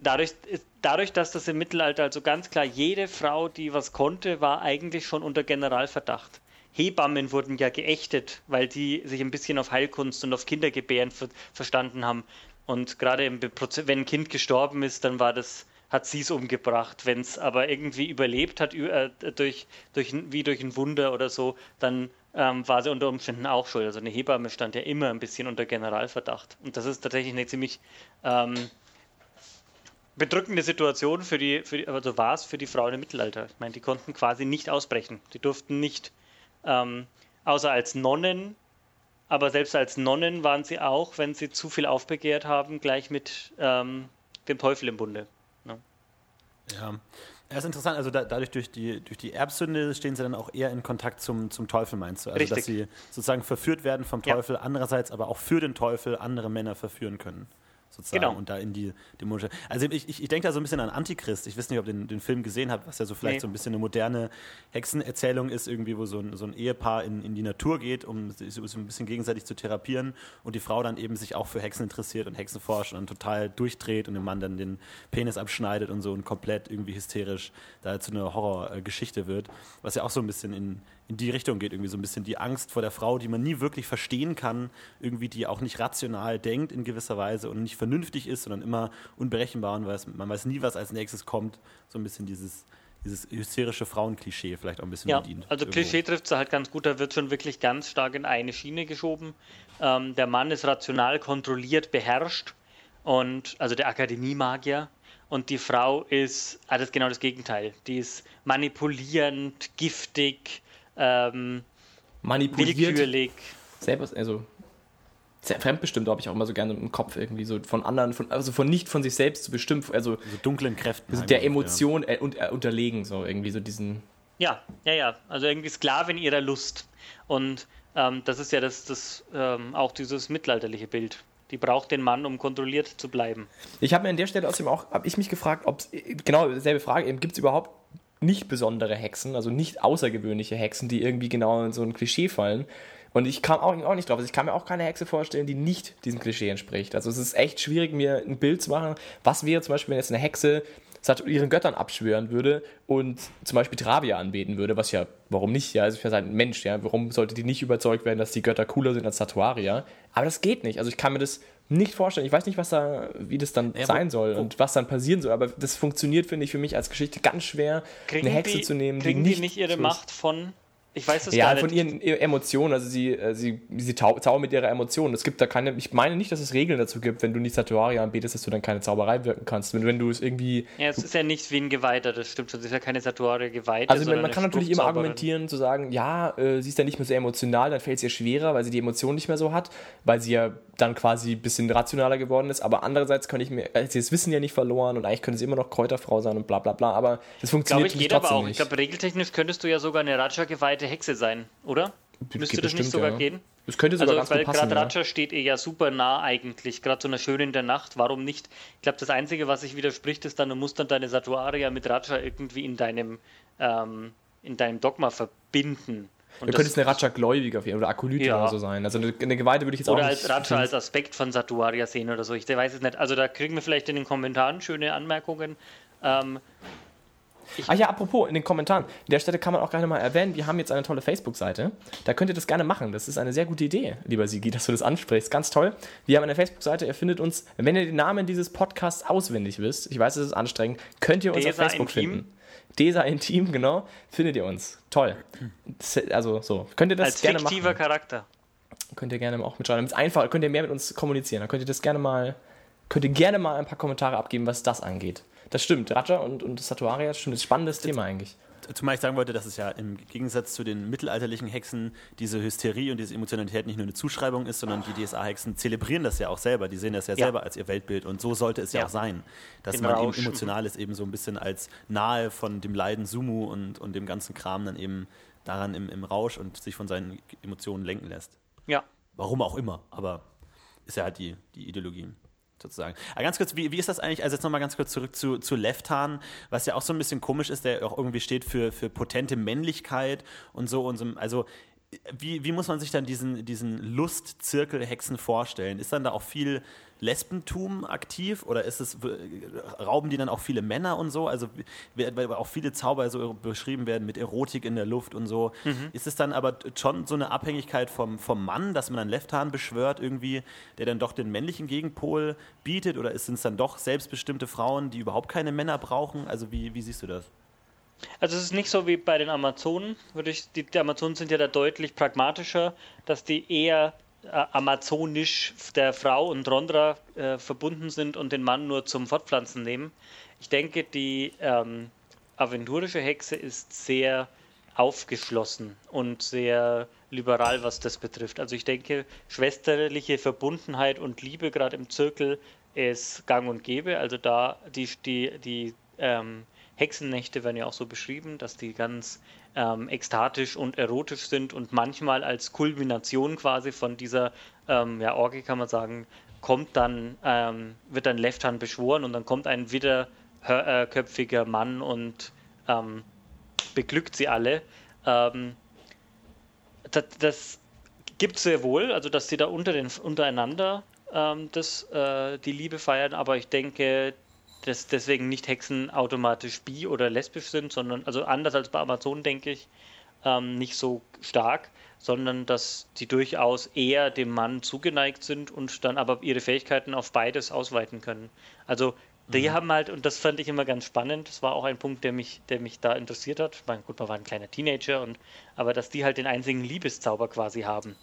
dadurch, dadurch, dass das im Mittelalter also ganz klar jede Frau, die was konnte, war eigentlich schon unter Generalverdacht. Hebammen wurden ja geächtet, weil die sich ein bisschen auf Heilkunst und auf Kindergebären ver verstanden haben. Und gerade wenn ein Kind gestorben ist, dann war das, hat sie es umgebracht. Wenn es aber irgendwie überlebt hat, äh, durch, durch, wie durch ein Wunder oder so, dann ähm, war sie unter Umständen auch schuld. Also eine Hebamme stand ja immer ein bisschen unter Generalverdacht. Und das ist tatsächlich eine ziemlich ähm, bedrückende Situation für die, für die also war es für die Frauen im Mittelalter. Ich meine, die konnten quasi nicht ausbrechen. Die durften nicht, ähm, außer als Nonnen, aber selbst als Nonnen waren sie auch, wenn sie zu viel aufbegehrt haben, gleich mit ähm, dem Teufel im Bunde. Ne? Ja. Ja, ist interessant. Also da, dadurch durch die, durch die Erbsünde stehen sie dann auch eher in Kontakt zum, zum Teufel, meinst du? Also Richtig. dass sie sozusagen verführt werden vom Teufel, ja. andererseits aber auch für den Teufel andere Männer verführen können sozusagen genau. und da in die dämonische. Also ich, ich, ich denke da so ein bisschen an Antichrist. Ich weiß nicht, ob ihr den, den Film gesehen habt, was ja so vielleicht nee. so ein bisschen eine moderne Hexenerzählung ist, irgendwie, wo so ein, so ein Ehepaar in, in die Natur geht, um sich so ein bisschen gegenseitig zu therapieren und die Frau dann eben sich auch für Hexen interessiert und Hexen forscht und dann total durchdreht und dem Mann dann den Penis abschneidet und so und komplett irgendwie hysterisch da zu einer Horrorgeschichte wird, was ja auch so ein bisschen in in die Richtung geht, irgendwie so ein bisschen die Angst vor der Frau, die man nie wirklich verstehen kann, irgendwie die auch nicht rational denkt in gewisser Weise und nicht vernünftig ist, sondern immer unberechenbar und weiß, man weiß nie, was als nächstes kommt. So ein bisschen dieses, dieses hysterische Frauenklischee vielleicht auch ein bisschen ja, bedient. Also irgendwo. Klischee trifft es halt ganz gut, da wird schon wirklich ganz stark in eine Schiene geschoben. Ähm, der Mann ist rational kontrolliert, beherrscht und also der Akademiemagier und die Frau ist alles genau das Gegenteil. Die ist manipulierend, giftig, ähm, manipuliert. Willkürlich. Selber, also sehr fremdbestimmt, habe ich auch immer so gerne im Kopf irgendwie so von anderen, von, also von nicht von sich selbst zu bestimmen, also so dunklen Kräften. Also der Emotion ja. äh, und, äh, unterlegen, so irgendwie so diesen. Ja, ja, ja. Also irgendwie Sklavin ihrer Lust. Und ähm, das ist ja das, das ähm, auch dieses mittelalterliche Bild. Die braucht den Mann, um kontrolliert zu bleiben. Ich habe mir an der Stelle außerdem auch, habe ich mich gefragt, ob es, genau, selbe Frage, gibt es überhaupt nicht besondere Hexen, also nicht außergewöhnliche Hexen, die irgendwie genau in so ein Klischee fallen. Und ich kam auch, nicht drauf. Also ich kann mir auch keine Hexe vorstellen, die nicht diesem Klischee entspricht. Also es ist echt schwierig, mir ein Bild zu machen. Was wäre zum Beispiel, wenn jetzt eine Hexe ihren Göttern abschwören würde und zum Beispiel Travia anbeten würde, was ja, warum nicht? Ja, also ich wäre ein Mensch, ja. Warum sollte die nicht überzeugt werden, dass die Götter cooler sind als Satuaria? Aber das geht nicht. Also ich kann mir das nicht vorstellen. Ich weiß nicht, was da, wie das dann ja, sein soll wo, und was dann passieren soll, aber das funktioniert, finde ich, für mich als Geschichte ganz schwer, eine Hexe die, zu nehmen. Kriegen die nicht, die nicht ihre Macht von Ich weiß das Ja, gar nicht. von ihren E- Emotionen, also sie, äh, sie, sie zaubern mit ihrer Emotionen. Es gibt da keine, ich meine nicht, dass es Regeln dazu gibt, wenn du nicht Satuaria anbetest, dass du dann keine Zauberei wirken kannst. Wenn, wenn du es irgendwie, ja, es ist ja nicht wie ein Geweihter, das stimmt schon. Es ist ja keine Satuare Geweihte. also man, man kann natürlich immer argumentieren, zu sagen, ja, äh, sie ist dann nicht mehr so emotional, dann fällt es ihr schwerer, weil sie die Emotionen nicht mehr so hat, weil sie ja dann quasi ein bisschen rationaler geworden ist. Aber andererseits kann ich mir, äh, sie das Wissen ja nicht verloren und eigentlich könnte sie immer noch Kräuterfrau sein und bla bla bla. Aber das Glaube funktioniert ich, für mich geht aber auch. Ich nicht. glaube, regeltechnisch könntest du ja sogar eine Raja-geweihte Hexe sein, oder? Müsste Geht das nicht bestimmt, sogar ja. gehen? Das könnte sogar Also, ganz weil gerade ja. Raja steht ihr ja super nah eigentlich, gerade so einer schönen der Nacht. Warum nicht? Ich glaube, das Einzige, was sich widerspricht, ist dann, du musst dann deine Satuaria mit Raja irgendwie in deinem, ähm, in deinem Dogma verbinden. Und Du das- könntest eine Raja-Gläubige auf jeden Fall oder Akolyte Ja. oder so sein. Also eine, eine Geweihte würde ich jetzt oder auch als nicht. Raja als Aspekt von Satuaria sehen oder so. Ich weiß es nicht. Also da kriegen wir vielleicht in den Kommentaren schöne Anmerkungen. Ähm, Ah ja, apropos, in den Kommentaren. An der Stelle kann man auch gerne mal erwähnen, wir haben jetzt eine tolle Facebook-Seite. Da könnt ihr das gerne machen. Das ist eine sehr gute Idee, lieber Sigi, dass du das ansprichst. Ganz toll. Wir haben eine Facebook-Seite, ihr findet uns, wenn ihr den Namen dieses Podcasts auswendig wisst, ich weiß, es ist anstrengend, könnt ihr uns Desa auf Facebook Intim. finden. Desa Intim, genau, findet ihr uns. Toll. Also so, könnt ihr das als gerne fiktiver machen. Charakter. Könnt ihr gerne auch mitschreiben. Damit es einfach, könnt ihr mehr mit uns kommunizieren. Dann könnt ihr das gerne mal, könnt ihr gerne mal ein paar Kommentare abgeben, was das angeht. Das stimmt, Raja und, und Satuaria, das stimmt, das ist ein spannendes Thema eigentlich. Zumal ich sagen wollte, dass es ja im Gegensatz zu den mittelalterlichen Hexen diese Hysterie und diese Emotionalität nicht nur eine Zuschreibung ist, sondern die DSA-Hexen zelebrieren das ja auch selber. Die sehen das ja, Ja. selber als ihr Weltbild und so sollte es ja, Ja. auch sein. Dass Den man eben Rausch. Emotionales eben so ein bisschen als nahe von dem Leiden Sumu und, und dem ganzen Kram dann eben daran im, im Rausch und sich von seinen Emotionen lenken lässt. Ja. Warum auch immer, aber ist ja halt die, die Ideologie sozusagen. Aber ganz kurz, wie, wie ist das eigentlich, also jetzt nochmal ganz kurz zurück zu, zu Leftan, was ja auch so ein bisschen komisch ist, der auch irgendwie steht für, für potente Männlichkeit und so und so, also wie, wie muss man sich dann diesen, diesen Lustzirkel-Hexen vorstellen? Ist dann da auch viel Lesbentum aktiv oder ist es, rauben die dann auch viele Männer und so? Also, weil auch viele Zauber so beschrieben werden mit Erotik in der Luft und so. Ist es dann aber schon so eine Abhängigkeit vom, vom Mann, dass man einen Lefthahn beschwört irgendwie, der dann doch den männlichen Gegenpol bietet oder sind es dann doch selbstbestimmte Frauen, die überhaupt keine Männer brauchen? Also, wie, wie siehst du das? Also es ist nicht so wie bei den Amazonen. Würde ich, die, die Amazonen sind ja da deutlich pragmatischer, dass die eher amazonisch der Frau und Rondra äh, verbunden sind und den Mann nur zum Fortpflanzen nehmen. Ich denke, die ähm, aventurische Hexe ist sehr aufgeschlossen und sehr liberal, was das betrifft. Also ich denke, schwesterliche Verbundenheit und Liebe gerade im Zirkel ist gang und gäbe. Also da die, die, die ähm, Hexennächte werden ja auch so beschrieben, dass die ganz ähm, ekstatisch und erotisch sind und manchmal als Kulmination quasi von dieser ähm, ja, Orgie kann man sagen, kommt dann, ähm, wird dann Lefthand beschworen und dann kommt ein widerköpfiger Mann und ähm, beglückt sie alle. Ähm, das, das gibt es sehr wohl, also dass sie da unter den, untereinander ähm, das, äh, die Liebe feiern, aber ich denke, dass deswegen nicht Hexen automatisch bi oder lesbisch sind, sondern, also anders als bei Amazonen, denke ich, ähm, nicht so stark, sondern dass die durchaus eher dem Mann zugeneigt sind und dann aber ihre Fähigkeiten auf beides ausweiten können. Also die haben halt, und das fand ich immer ganz spannend, das war auch ein Punkt, der mich, der mich da interessiert hat. Meine, gut, man war ein kleiner Teenager, und, aber dass die halt den einzigen Liebeszauber quasi haben.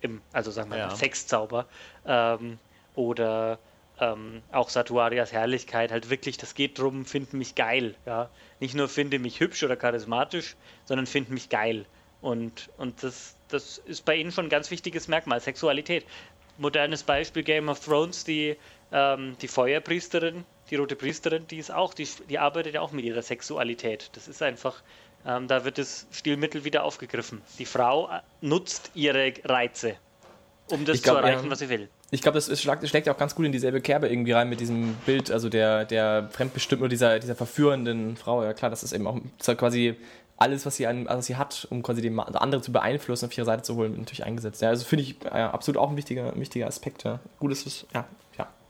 Im, also sagen wir Ja. mal Sexzauber. Ähm, oder ähm, auch Satuarias Herrlichkeit, halt wirklich, das geht drum, find mich geil. Ja? Nicht nur finde mich hübsch oder charismatisch, sondern find mich geil. Und, und das, das ist bei ihnen schon ein ganz wichtiges Merkmal, Sexualität. Modernes Beispiel Game of Thrones, die, ähm, die Feuerpriesterin, die rote Priesterin, die ist auch, die, die arbeitet ja auch mit ihrer Sexualität. Das ist einfach, ähm, da wird das Stilmittel wieder aufgegriffen. Die Frau äh, nutzt ihre Reize, um das glaub, zu erreichen, ja. was sie will. Ich glaube, das ist, schlägt, ja auch ganz gut in dieselbe Kerbe irgendwie rein mit diesem Bild, also der, der fremdbestimmten oder dieser, dieser verführenden Frau. Ja klar, das ist eben auch ist quasi alles, was sie, an, was sie hat, um quasi den Ma- andere zu beeinflussen, auf ihre Seite zu holen, natürlich eingesetzt. Ja, also finde ich ja, absolut auch ein wichtiger, wichtiger Aspekt. Ja. Gut, ist es, ja,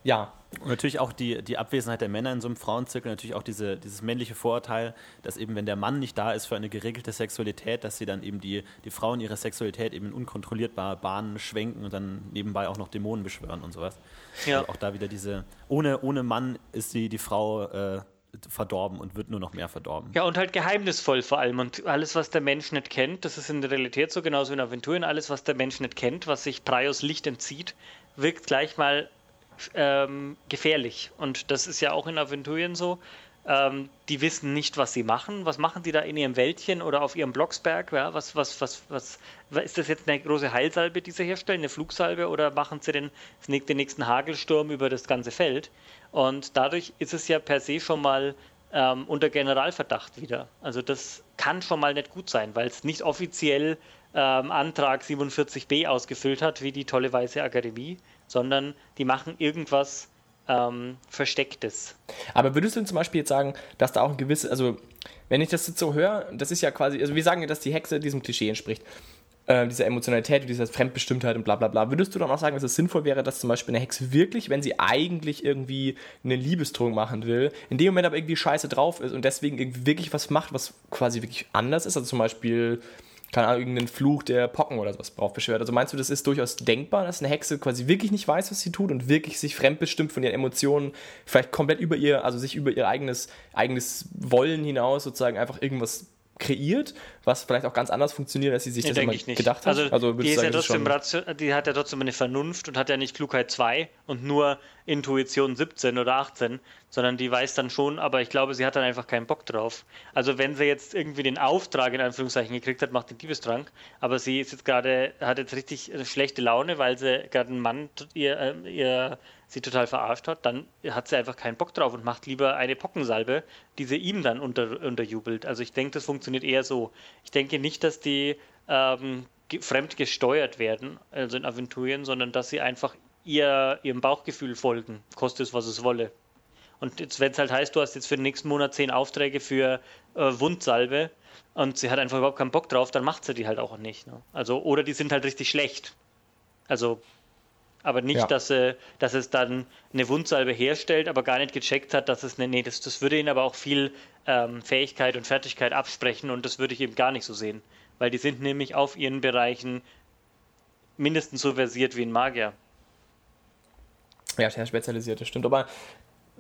ja. Und natürlich auch die, die Abwesenheit der Männer in so einem Frauenzirkel, natürlich auch diese, dieses männliche Vorurteil, dass eben, wenn der Mann nicht da ist für eine geregelte Sexualität, dass sie dann eben die, die Frauen ihre Sexualität eben in unkontrollierbare Bahnen schwenken und dann nebenbei auch noch Dämonen beschwören und sowas. Ja. Also auch da wieder diese, ohne, ohne Mann ist die, die Frau äh, verdorben und wird nur noch mehr verdorben. Ja, und halt geheimnisvoll vor allem. Und alles, was der Mensch nicht kennt, das ist in der Realität so genauso wie in Aventuren, alles, was der Mensch nicht kennt, was sich Praios Licht entzieht, wirkt gleich mal ähm, gefährlich. Und das ist ja auch in Aventurien so. Ähm, die wissen nicht, was sie machen. Was machen die da in ihrem Wäldchen oder auf ihrem Blocksberg? Ja, was, was, was, was, ist das jetzt eine große Heilsalbe, die sie herstellen, eine Flugsalbe, oder machen sie den, den nächsten Hagelsturm über das ganze Feld? Und dadurch ist es ja per se schon mal ähm, unter Generalverdacht wieder. Also das kann schon mal nicht gut sein, weil es nicht offiziell ähm, Antrag 47b ausgefüllt hat, wie die tolle Weiße Akademie, sondern die machen irgendwas ähm, Verstecktes. Aber würdest du zum Beispiel jetzt sagen, dass da auch ein gewisses, also wenn ich das jetzt so höre, das ist ja quasi, also wir sagen ja, dass die Hexe diesem Klischee entspricht, äh, dieser Emotionalität, dieser Fremdbestimmtheit und bla bla bla. Würdest du dann auch sagen, dass es sinnvoll wäre, dass zum Beispiel eine Hexe wirklich, wenn sie eigentlich irgendwie einen Liebesdruck machen will, in dem Moment aber irgendwie scheiße drauf ist und deswegen irgendwie wirklich was macht, was quasi wirklich anders ist, also zum Beispiel keine Ahnung, irgendeinen Fluch der Pocken oder sowas drauf beschwört. Also meinst du, das ist durchaus denkbar, dass eine Hexe quasi wirklich nicht weiß, was sie tut und wirklich sich fremdbestimmt von ihren Emotionen, vielleicht komplett über ihr, also sich über ihr eigenes, eigenes Wollen hinaus sozusagen einfach irgendwas kreiert, was vielleicht auch ganz anders funktioniert, als sie sich nee, das immer gedacht hat. Also, also die, sagen, ja trotzdem die hat ja trotzdem eine Vernunft und hat ja nicht Klugheit 2 und nur Intuition 17 oder 18, sondern die weiß dann schon, aber ich glaube, sie hat dann einfach keinen Bock drauf. Also wenn sie jetzt irgendwie den Auftrag in Anführungszeichen gekriegt hat, macht den Liebestrank, aber sie ist jetzt gerade, hat jetzt richtig schlechte Laune, weil sie gerade einen Mann ihr, äh, ihr sie total verarscht hat, dann hat sie einfach keinen Bock drauf und macht lieber eine Pockensalbe, die sie ihm dann unter, unterjubelt. Also ich denke, das funktioniert eher so. Ich denke nicht, dass die ähm, fremd gesteuert werden, also in Aventurien, sondern dass sie einfach ihr, ihrem Bauchgefühl folgen, kostet es, was es wolle. Und jetzt, wenn es halt heißt, du hast jetzt für den nächsten Monat zehn Aufträge für äh, Wundsalbe und sie hat einfach überhaupt keinen Bock drauf, dann macht sie die halt auch nicht. Ne? Also, oder die sind halt richtig schlecht. Also aber nicht, ja. dass, äh, dass es dann eine Wundsalbe herstellt, aber gar nicht gecheckt hat, dass es eine. Nee, das, das würde ihnen aber auch viel ähm, Fähigkeit und Fertigkeit absprechen und das würde ich eben gar nicht so sehen. Weil die sind nämlich auf ihren Bereichen mindestens so versiert wie ein Magier. Ja, sehr spezialisiert, das stimmt. Aber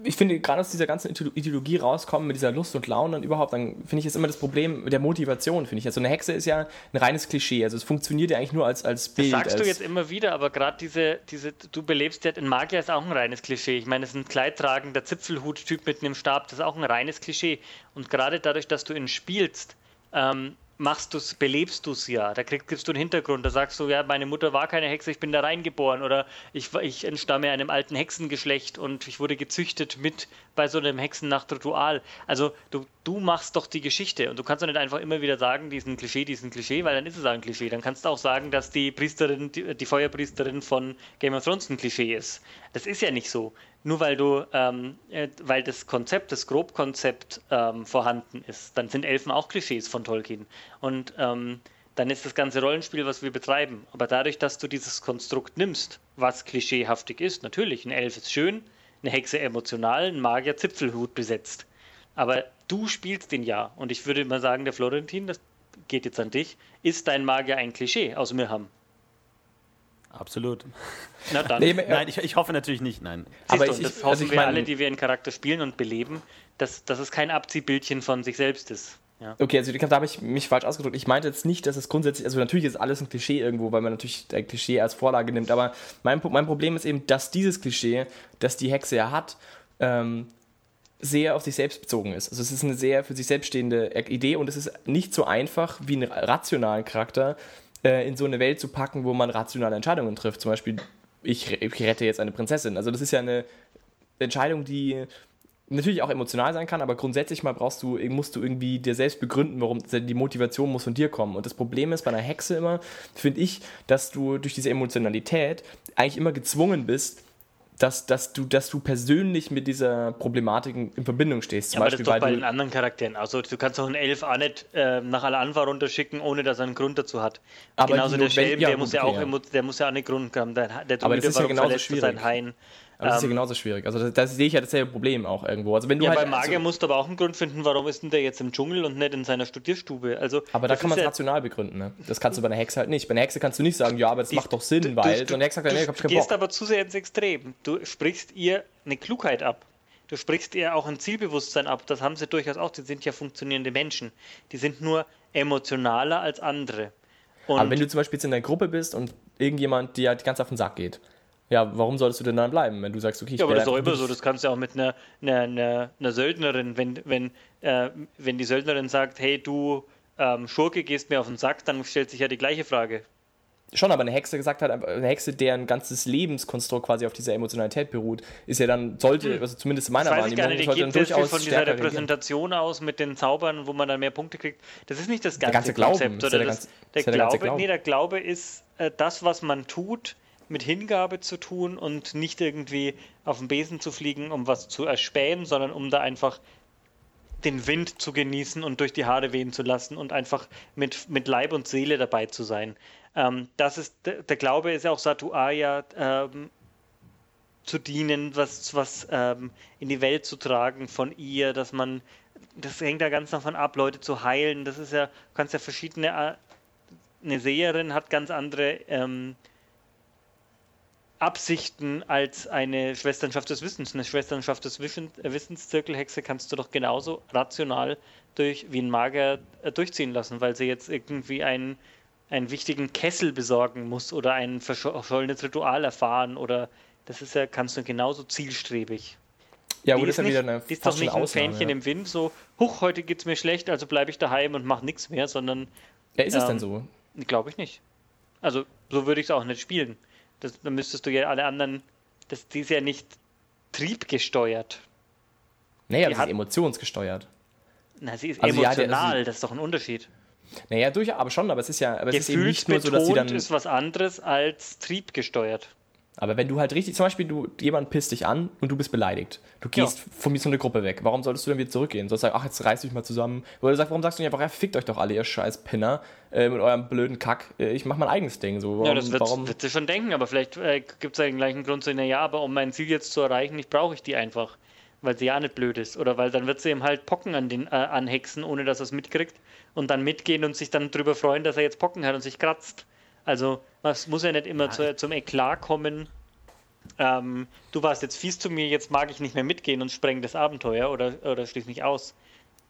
ich finde, gerade aus dieser ganzen Ideologie rauskommen, mit dieser Lust und Laune und überhaupt, dann finde ich, ist immer das Problem mit der Motivation, finde ich. Also eine Hexe ist ja ein reines Klischee. Also es funktioniert ja eigentlich nur als, als Bild. Das sagst du jetzt immer wieder, aber gerade diese, diese, du belebst ja, ein Magier ist auch ein reines Klischee. Ich meine, es ist ein kleidtragender Zipfelhut-Typ mit einem Stab, das ist auch ein reines Klischee. Und gerade dadurch, dass du ihn spielst, ähm, machst du's, belebst du es ja. Da kriegst, kriegst du einen Hintergrund. Da sagst du, ja, meine Mutter war keine Hexe, ich bin da reingeboren. Oder ich, ich entstamme einem alten Hexengeschlecht und ich wurde gezüchtet mit bei so einem Hexennacht-Ritual. Also du, du machst doch die Geschichte und du kannst doch nicht einfach immer wieder sagen, diesen Klischee, diesen Klischee, weil dann ist es ein Klischee. Dann kannst du auch sagen, dass die Priesterin, die, die Feuerpriesterin von Game of Thrones ein Klischee ist. Das ist ja nicht so nur weil du, ähm, äh, weil das Konzept, das Grobkonzept ähm, vorhanden ist, dann sind Elfen auch Klischees von Tolkien. Und ähm, dann ist das ganze Rollenspiel, was wir betreiben. Aber dadurch, dass du dieses Konstrukt nimmst, was klischeehaftig ist, natürlich, ein Elf ist schön, eine Hexe emotional, ein Magier Zipfelhut besetzt. Aber du spielst den ja. Und ich würde mal sagen, der Florentin, das geht jetzt an dich, ist dein Magier ein Klischee aus Mirham? Absolut. Na dann. Nee, nein, ich, ich, hoffe natürlich nicht, nein. Aber du, ich, das hoffen also wir mein, alle, die wir in Charakter spielen und beleben, dass, dass es kein Abziehbildchen von sich selbst ist. Ja. Okay, also da habe ich mich falsch ausgedrückt. Ich meinte jetzt nicht, dass es grundsätzlich, also natürlich ist alles ein Klischee irgendwo, weil man natürlich ein Klischee als Vorlage nimmt, aber mein, mein Problem ist eben, dass dieses Klischee, das die Hexe ja hat, ähm, sehr auf sich selbst bezogen ist. Also es ist eine sehr für sich selbst stehende Idee und es ist nicht so einfach wie einen rationalen Charakter äh, in so eine Welt zu packen, wo man rationale Entscheidungen trifft. Zum Beispiel, ich, ich rette jetzt eine Prinzessin. Also das ist ja eine Entscheidung, die natürlich auch emotional sein kann, aber grundsätzlich mal brauchst du, musst du irgendwie dir selbst begründen, warum die Motivation muss von dir kommen. Und das Problem ist bei einer Hexe immer, finde ich, dass du durch diese Emotionalität eigentlich immer gezwungen bist, dass, dass, du, dass du persönlich mit dieser Problematik in Verbindung stehst. Zum ja, Beispiel, aber das ist doch bei den anderen Charakteren. Also du kannst doch einen Elf auch nicht äh, nach Al-Anwar runterschicken, ohne dass er einen Grund dazu hat. Aber Genauso der Schelm, ja, der, muss ja auch, der muss ja auch einen Grund haben. Der, der aber das ist ja genauso schwierig. Sein Hain. Aber das ist ja ähm, genauso schwierig. Also da, da sehe ich ja dasselbe Problem auch irgendwo. Also wenn du ja, halt, bei Magier also, musst du aber auch einen Grund finden, warum ist denn der jetzt im Dschungel und nicht in seiner Studierstube. Also, aber da kann man es ja rational begründen. Ne? Das kannst du bei einer Hexe halt nicht. Bei einer Hexe kannst du nicht sagen, ja, aber das die, macht doch Sinn, du, weil... Du, so eine Hexe sagt, nee, ich hab. Du gehst aber zu sehr ins Extrem. Du sprichst ihr eine Klugheit ab. du sprichst ihr auch ein Zielbewusstsein ab. Das haben sie durchaus auch. Die sind ja funktionierende Menschen. Die sind nur emotionaler als andere. Und Aber wenn du zum Beispiel jetzt in der Gruppe bist und irgendjemand dir halt ganz auf den Sack geht, ja, warum solltest du denn dann bleiben, wenn du sagst, okay, ich Ja, aber das ist doch immer so, das kannst du auch mit einer, einer, einer, einer Söldnerin, wenn, wenn, äh, wenn die Söldnerin sagt, hey, du ähm, Schurke gehst mir auf den Sack, dann stellt sich ja die gleiche Frage. Schon, aber eine Hexe gesagt hat, eine Hexe, deren ganzes Lebenskonstrukt quasi auf dieser Emotionalität beruht, ist ja dann, sollte, hm. also zumindest in meiner Wahrnehmung, sollte dann durchaus von dieser Repräsentation reagieren. aus mit den Zaubern, wo man dann mehr Punkte kriegt. Das ist nicht das ganze, der ganze Konzept. Glauben, oder der, das, der, der, Glaube, Glaube. Nee, der Glaube ist äh, das, was man tut, mit Hingabe zu tun und nicht irgendwie auf den Besen zu fliegen, um was zu erspähen, sondern um da einfach den Wind zu genießen und durch die Haare wehen zu lassen und einfach mit, mit Leib und Seele dabei zu sein. Ähm, das ist der, der, Glaube ist ja auch Satuaya ähm, zu dienen, was, was ähm, in die Welt zu tragen von ihr, dass man, das hängt ja ganz davon ab, Leute zu heilen. Das ist ja, du kannst ja verschiedene, äh, eine Seherin hat ganz andere ähm, Absichten als eine Schwesternschaft des Wissens. Eine Schwesternschaft des äh, Wissenszirkelhexe kannst du doch genauso rational durch, wie ein Magier äh, durchziehen lassen, weil sie jetzt irgendwie einen, einen wichtigen Kessel besorgen muss oder ein verschollenes Ritual erfahren oder das ist ja, kannst du genauso zielstrebig. Ja, gut, ist ja wieder eine Die ist doch nicht ein Ausnahme, Fähnchen ja. im Wind, so, huch, heute geht's mir schlecht, also bleibe ich daheim und mach nichts mehr, sondern. Ja, ist ähm, es denn so? Glaube ich nicht. Also, so würde ich es auch nicht spielen. Das, dann müsstest du ja alle anderen, das, die ist ja nicht triebgesteuert. Naja, die sie hat, ist emotionsgesteuert. Na, sie ist also emotional, ja, also, das ist doch ein Unterschied. Naja, durchaus, aber schon, aber es ist ja, aber es ist eben nicht nur so, dass sie dann. ist was anderes als triebgesteuert. Aber wenn du halt richtig, zum Beispiel, du, jemand pisst dich an und du bist beleidigt. Du gehst ja. von mir so eine Gruppe weg. Warum solltest du dann wieder zurückgehen? Sollst du sagen, ach, jetzt reiß dich mal zusammen. Oder sagst, warum sagst du nicht einfach, ja, fickt euch doch alle, ihr scheiß Pinner, äh, mit eurem blöden Kack. Äh, ich mach mein eigenes Ding. So, warum, ja, das wird, warum? wird sie schon denken, aber vielleicht äh, gibt es ja den gleichen Grund zu, ja, aber um mein Ziel jetzt zu erreichen, ich brauche ich die einfach. Weil sie ja nicht blöd ist. Oder weil dann wird sie ihm halt Pocken an den, äh, anhexen, ohne dass er es mitkriegt. Und dann mitgehen und sich dann drüber freuen, dass er jetzt Pocken hat und sich kratzt. Also, es muss ja nicht immer ja, zu, zum Eklat kommen ähm, du warst jetzt fies zu mir, jetzt mag ich nicht mehr mitgehen und spreng das Abenteuer oder, oder schließ mich aus.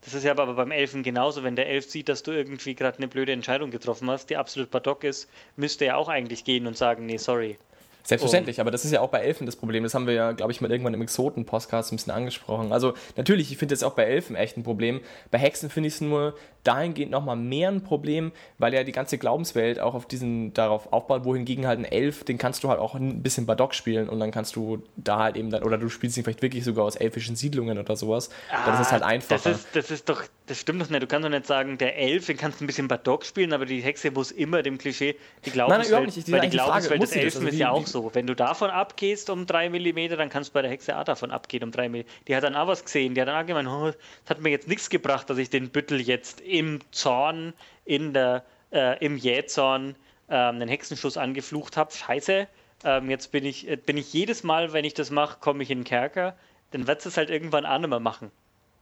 Das ist ja aber beim Elfen genauso. Wenn der Elf sieht, dass du irgendwie gerade eine blöde Entscheidung getroffen hast, die absolut badock ist, müsste er auch eigentlich gehen und sagen, nee, sorry. Selbstverständlich, um, aber das ist ja auch bei Elfen das Problem. Das haben wir ja, glaube ich, mal irgendwann im Exoten-Podcast ein bisschen angesprochen. Also natürlich, ich finde das auch bei Elfen echt ein Problem. Bei Hexen finde ich es nur dahingehend nochmal mehr ein Problem, weil ja die ganze Glaubenswelt auch auf diesen, darauf aufbaut, wohingegen halt ein Elf, den kannst du halt auch ein bisschen Badock spielen und dann kannst du da halt eben dann, oder du spielst ihn vielleicht wirklich sogar aus elfischen Siedlungen oder sowas. Ah, das ist halt einfacher. Das ist, das ist doch, das stimmt doch nicht. Du kannst doch nicht sagen, der Elf, den kannst du ein bisschen Badock spielen, aber die Hexe muss immer dem Klischee die Glaubenswelt, Nein, nicht. weil die Glaubenswelt des Elfen also ist ja auch so. Wenn du davon abgehst um drei Millimeter, dann kannst du bei der Hexe auch davon abgehen um drei Millimeter. Die hat dann auch was gesehen, die hat dann auch gemeint, oh, das hat mir jetzt nichts gebracht, dass ich den Büttel jetzt im Zorn, in der, äh, im Jähzorn äh, einen Hexenschuss angeflucht habe. Scheiße, ähm, jetzt bin ich, äh, bin ich jedes Mal, wenn ich das mache, komme ich in den Kerker. Dann wird es halt irgendwann auch nicht mehr machen.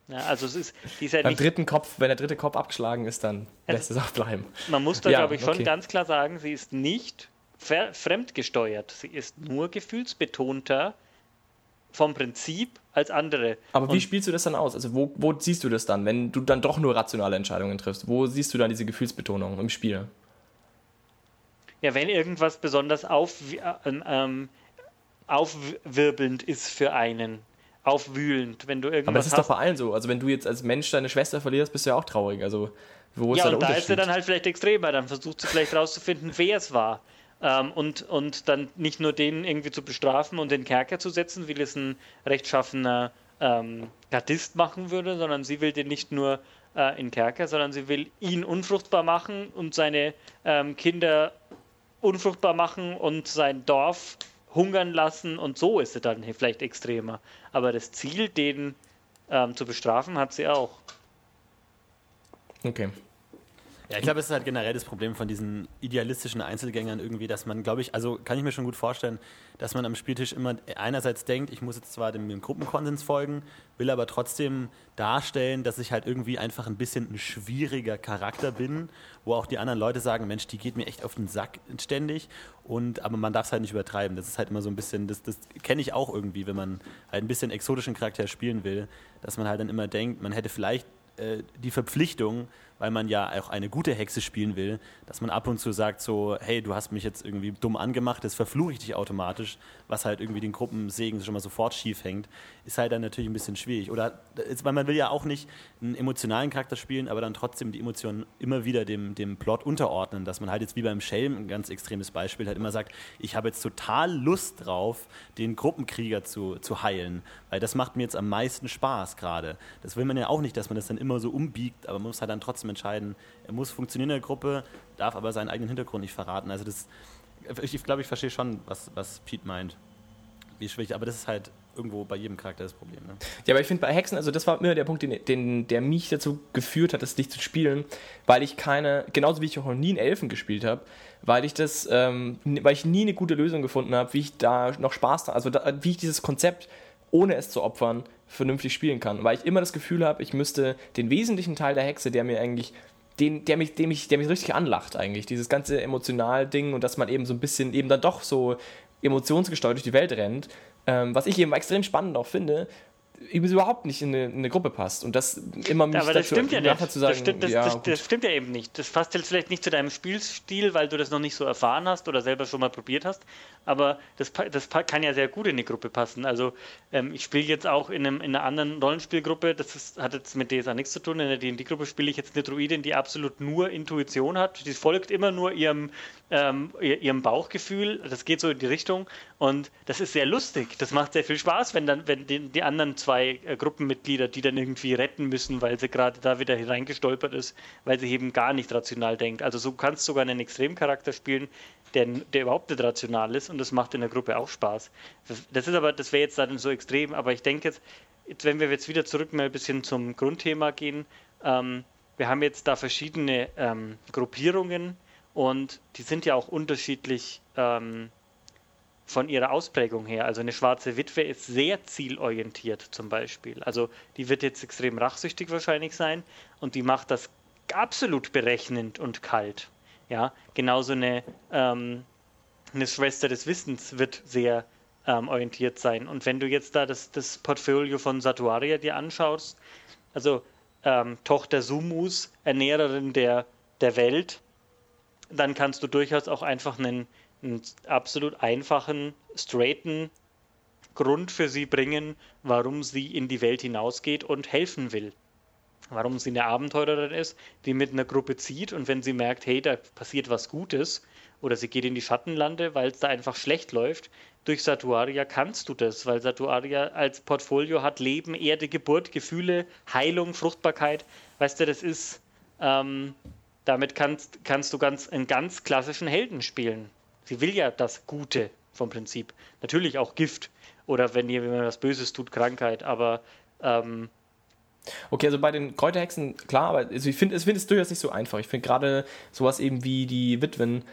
Ja, also es ist, die ist ja Beim nicht, dritten Kopf, wenn der dritte Kopf abgeschlagen ist, dann lässt es auch bleiben. Man muss da, ja, glaube ich, schon okay. ganz klar sagen, sie ist nicht fremdgesteuert. Sie ist nur gefühlsbetonter vom Prinzip als andere. Aber wie spielst du das dann aus? Also wo, wo siehst du das dann, wenn du dann doch nur rationale Entscheidungen triffst? Wo siehst du dann diese Gefühlsbetonung im Spiel? Ja, wenn irgendwas besonders auf, äh, ähm, aufwirbelnd ist für einen. Aufwühlend, wenn du irgendwas. Aber das ist hast. doch bei allen so. Also wenn du jetzt als Mensch deine Schwester verlierst, bist du ja auch traurig. Also wo ist ja, da und da ist er dann halt vielleicht extremer. Dann versucht sie vielleicht rauszufinden, wer es war. Ähm, und, und dann nicht nur den irgendwie zu bestrafen und den Kerker zu setzen, wie es ein rechtschaffener ähm, Gardist machen würde, sondern sie will den nicht nur äh, in Kerker, sondern sie will ihn unfruchtbar machen und seine ähm, Kinder unfruchtbar machen und sein Dorf hungern lassen und so ist sie dann vielleicht extremer. Aber das Ziel, den ähm, zu bestrafen, hat sie auch. Okay. Ja, ich glaube, es ist halt generell das Problem von diesen idealistischen Einzelgängern irgendwie, dass man, glaube ich, also kann ich mir schon gut vorstellen, dass man am Spieltisch immer einerseits denkt, ich muss jetzt zwar dem, dem Gruppenkonsens folgen, will aber trotzdem darstellen, dass ich halt irgendwie einfach ein bisschen ein schwieriger Charakter bin, wo auch die anderen Leute sagen, Mensch, die geht mir echt auf den Sack ständig und aber man darf es halt nicht übertreiben. Das ist halt immer so ein bisschen, das, das kenne ich auch irgendwie, wenn man halt ein bisschen exotischen Charakter spielen will, dass man halt dann immer denkt, man hätte vielleicht äh, die Verpflichtung, weil man ja auch eine gute Hexe spielen will, dass man ab und zu sagt so, hey, du hast mich jetzt irgendwie dumm angemacht, das verfluche ich dich automatisch, was halt irgendwie den Gruppensegen schon mal sofort schief hängt, ist halt dann natürlich ein bisschen schwierig. Oder weil man will ja auch nicht einen emotionalen Charakter spielen, aber dann trotzdem die Emotionen immer wieder dem, dem Plot unterordnen, dass man halt jetzt wie beim Schelm, ein ganz extremes Beispiel, halt immer sagt, ich habe jetzt total Lust drauf, den Gruppenkrieger zu, zu heilen, weil das macht mir jetzt am meisten Spaß gerade. Das will man ja auch nicht, dass man das dann immer so umbiegt, aber man muss halt dann trotzdem entscheiden, er muss funktionieren in der Gruppe, darf aber seinen eigenen Hintergrund nicht verraten. Also das, ich glaube, ich verstehe schon, was, was Pete meint. Wie schwierig, aber das ist halt irgendwo bei jedem Charakter das Problem. Ne? Ja, aber ich finde bei Hexen, also das war immer der Punkt, den, den, der mich dazu geführt hat, das nicht zu spielen, weil ich keine, genauso wie ich auch noch nie einen Elfen gespielt habe, weil ich das, ähm, weil ich nie eine gute Lösung gefunden habe, wie ich da noch Spaß, also da, wie ich dieses Konzept ohne es zu opfern, vernünftig spielen kann. Weil ich immer das Gefühl habe, ich müsste den wesentlichen Teil der Hexe, der mir eigentlich, den, der, mich, der, mich, der mich richtig anlacht eigentlich, dieses ganze emotional Ding und dass man eben so ein bisschen eben dann doch so emotionsgesteuert durch die Welt rennt, ähm, was ich eben extrem spannend auch finde, überhaupt nicht in eine, in eine, Gruppe passt. Und das immer mich Aber das stimmt ja nicht. Zu sagen, das, stimmt, das, ja, das, das, stimmt ja eben nicht. Das passt jetzt vielleicht nicht zu deinem Spielstil, weil du das noch nicht so erfahren hast oder selber schon mal probiert hast. Aber das, das kann ja sehr gut in eine Gruppe passen. Also ähm, ich spiele jetzt auch in, einem, in, einer anderen Rollenspielgruppe, das ist, hat jetzt mit DSA nichts zu tun. In der D&D-Gruppe spiele ich jetzt eine Druidin, die absolut nur Intuition hat. Die folgt immer nur ihrem, ähm, ihrem Bauchgefühl. Das geht so in die Richtung. Und das ist sehr lustig. Das macht sehr viel Spaß, wenn dann, wenn die, die anderen zwei äh, Gruppenmitglieder, die dann irgendwie retten müssen, weil sie gerade da wieder hineingestolpert ist, weil sie eben gar nicht rational denkt. Also so kannst sogar einen Extremcharakter spielen, der, der überhaupt nicht rational ist und das macht in der Gruppe auch Spaß. Das ist aber, das wäre jetzt dann so extrem, aber ich denke jetzt, jetzt, wenn wir jetzt wieder zurück mal ein bisschen zum Grundthema gehen, ähm, wir haben jetzt da verschiedene ähm, Gruppierungen und die sind ja auch unterschiedlich ähm, von ihrer Ausprägung her. Also eine schwarze Witwe ist sehr zielorientiert zum Beispiel. Also die wird jetzt extrem rachsüchtig wahrscheinlich sein und die macht das absolut berechnend und kalt. Ja, genauso eine, ähm, eine Schwester des Wissens wird sehr ähm, orientiert sein. Und wenn du jetzt da das, das Portfolio von Satuaria dir anschaust, also ähm, Tochter Sumus, Ernährerin der, der Welt, dann kannst du durchaus auch einfach einen, einen absolut einfachen, straighten Grund für sie bringen, warum sie in die Welt hinausgeht und helfen will warum sie eine Abenteurerin ist, die mit einer Gruppe zieht und wenn sie merkt, hey, da passiert was Gutes oder sie geht in die Schattenlande, weil es da einfach schlecht läuft, durch Satuaria kannst du das, weil Satuaria als Portfolio hat Leben, Erde, Geburt, Gefühle, Heilung, Fruchtbarkeit. Weißt du, das ist, ähm, damit kannst, kannst du ganz, einen ganz klassischen Helden spielen. Sie will ja das Gute vom Prinzip. Natürlich auch Gift oder wenn jemand was Böses tut, Krankheit, aber ähm, Okay, also bei den Kräuterhexen, klar, aber also ich finde ich find es durchaus nicht so einfach. Ich finde gerade sowas eben wie die Witwen,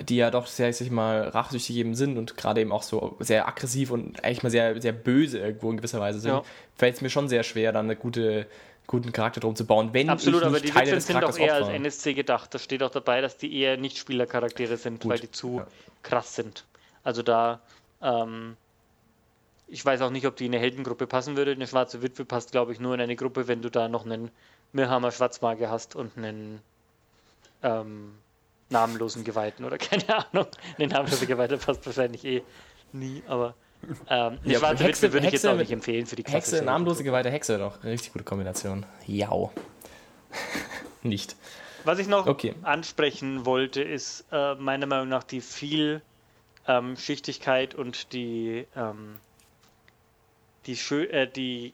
die ja doch sehr, sag ich mal, rachsüchtig eben sind und gerade eben auch so sehr aggressiv und eigentlich mal sehr, sehr böse irgendwo in gewisser Weise sind, ja. fällt es mir schon sehr schwer, dann einen gute, guten Charakter drum zu bauen, wenn Absolut, aber die Teile Witwen sind doch eher als NSC gedacht. Da steht auch dabei, dass die eher nicht Spielercharaktere sind, Gut. weil die zu ja. krass sind. Also da ähm, ich weiß auch nicht, ob die in eine Heldengruppe passen würde. Eine schwarze Witwe passt, glaube ich, nur in eine Gruppe, wenn du da noch einen Mirhammer Schwarzmagier hast und einen ähm, namenlosen Geweihten oder keine Ahnung. Eine namenlose Geweihte passt wahrscheinlich eh nie, aber ähm, ja, schwarze Hexe, Witwe würde ich jetzt auch nicht empfehlen für die Hexe, namenlose Geweihte Hexe doch. Richtig gute Kombination. Jau. nicht. Was ich noch okay. ansprechen wollte, ist äh, meiner Meinung nach die Vielschichtigkeit ähm, und die ähm, die, äh, die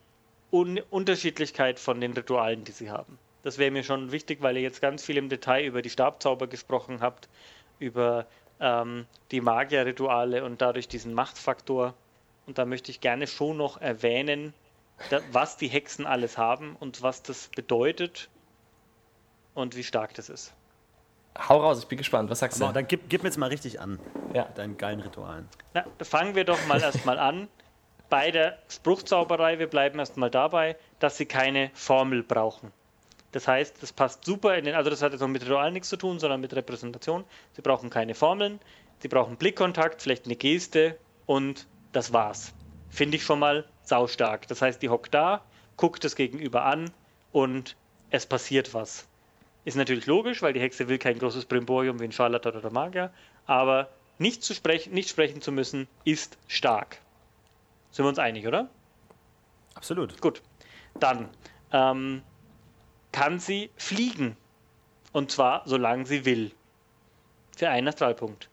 Un Unterschiedlichkeit von den Ritualen, die sie haben. Das wäre mir schon wichtig, weil ihr jetzt ganz viel im Detail über die Stabzauber gesprochen habt, über ähm, die Magierrituale und dadurch diesen Machtfaktor. Und da möchte ich gerne schon noch erwähnen, da, was die Hexen alles haben und was das bedeutet und wie stark das ist. Hau raus, ich bin gespannt. Was sagst Aber du? dann gib, gib mir jetzt mal richtig an. Ja. Mit deinen geilen Ritualen. Na, fangen wir doch mal erstmal an. Bei der Spruchzauberei, wir bleiben erstmal dabei, dass sie keine Formel brauchen. Das heißt, das passt super in den, also das hat jetzt noch mit Ritual nichts zu tun, sondern mit Repräsentation. Sie brauchen keine Formeln, sie brauchen Blickkontakt, vielleicht eine Geste und das war's. Finde ich schon mal saustark. Das heißt, die hockt da, guckt das Gegenüber an und es passiert was. Ist natürlich logisch, weil die Hexe will kein großes Brimborium wie ein Scharlatan oder Magier, aber nicht, zu sprechen, nicht sprechen zu müssen, ist stark. Sind wir uns einig, oder? Absolut. Gut. Dann ähm, kann sie fliegen. Und zwar, solange sie will. Für einen Astralpunkt.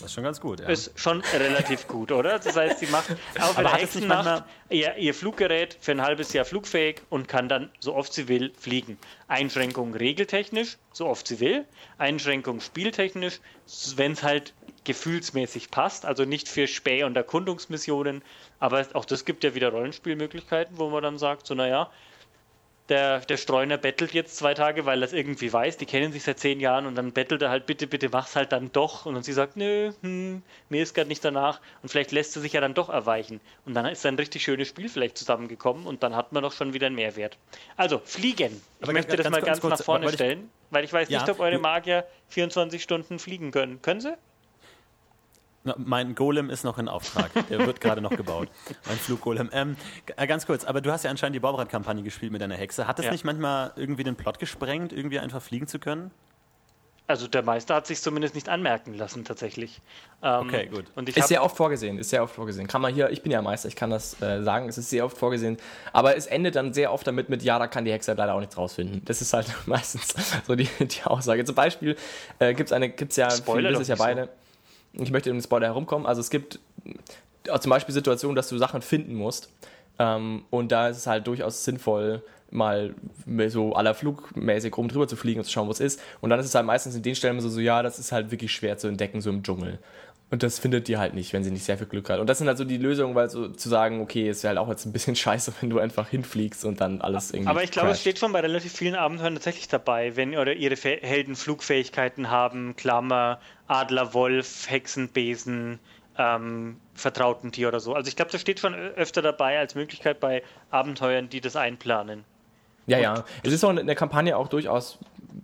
Das ist schon ganz gut. Ja. Ist schon relativ gut, oder? Das heißt, sie macht auf der Hexennacht ihr, ihr Fluggerät für ein halbes Jahr flugfähig und kann dann, so oft sie will, fliegen. Einschränkung regeltechnisch, so oft sie will. Einschränkung spieltechnisch, wenn es halt gefühlsmäßig passt, also nicht für Späh- und Erkundungsmissionen. Aber auch das gibt ja wieder Rollenspielmöglichkeiten, wo man dann sagt, so naja, der, der Streuner bettelt jetzt zwei Tage, weil er es irgendwie weiß, die kennen sich seit zehn Jahren und dann bettelt er halt, bitte, bitte mach's halt dann doch. Und dann sie sagt, nö, hm, mir ist gerade nicht danach. Und vielleicht lässt sie sich ja dann doch erweichen. Und dann ist ein richtig schönes Spiel vielleicht zusammengekommen und dann hat man doch schon wieder einen Mehrwert. Also, fliegen. Ich Aber möchte ganz- das mal ganz ganz kurz, nach vorne wollte ich- stellen, weil ich weiß Ja, nicht, ob eure Magier 24 Stunden fliegen können. Können sie? Mein Golem ist noch in Auftrag. Der wird gerade noch gebaut. Mein Fluggolem. Ähm, äh, ganz kurz, aber du hast ja anscheinend die Baubrad-Kampagne gespielt mit deiner Hexe. Hat das Ja. nicht manchmal irgendwie den Plot gesprengt, irgendwie einfach fliegen zu können? Also der Meister hat sich zumindest nicht anmerken lassen, tatsächlich. Ähm, Okay, gut. Und ich Ist sehr oft vorgesehen, ist sehr oft vorgesehen. Kann man hier, ich bin ja Meister, ich kann das äh, sagen, es ist sehr oft vorgesehen. Aber es endet dann sehr oft damit mit, ja, da kann die Hexe leider auch nichts rausfinden. Das ist halt meistens so die, die Aussage. Zum Beispiel äh, gibt es eine, gibt's ja, Spoiler wissen es ja nicht so. Ich möchte um den Spoiler herumkommen. Also es gibt äh, zum Beispiel Situationen, dass du Sachen finden musst. Ähm, und da ist es halt durchaus sinnvoll, mal so aller flugmäßig rum drüber zu fliegen und zu schauen, wo es ist. Und dann ist es halt meistens in den Stellen so, so, ja, das ist halt wirklich schwer zu entdecken, so im Dschungel. Und das findet die halt nicht, wenn sie nicht sehr viel Glück hat. Und das sind halt so die Lösungen, weil so zu sagen, okay, es wäre halt auch jetzt ein bisschen scheiße, wenn du einfach hinfliegst und dann alles irgendwie. Aber ich glaube, es steht schon bei relativ vielen Abenteuern tatsächlich dabei, wenn oder ihre Helden Flugfähigkeiten haben, Klammer, Adler, Wolf, Hexenbesen, ähm, vertrauten Tier oder so. Also ich glaube, das steht schon öfter dabei als Möglichkeit bei Abenteuern, die das einplanen. Ja, ja. Es ist auch in der Kampagne auch durchaus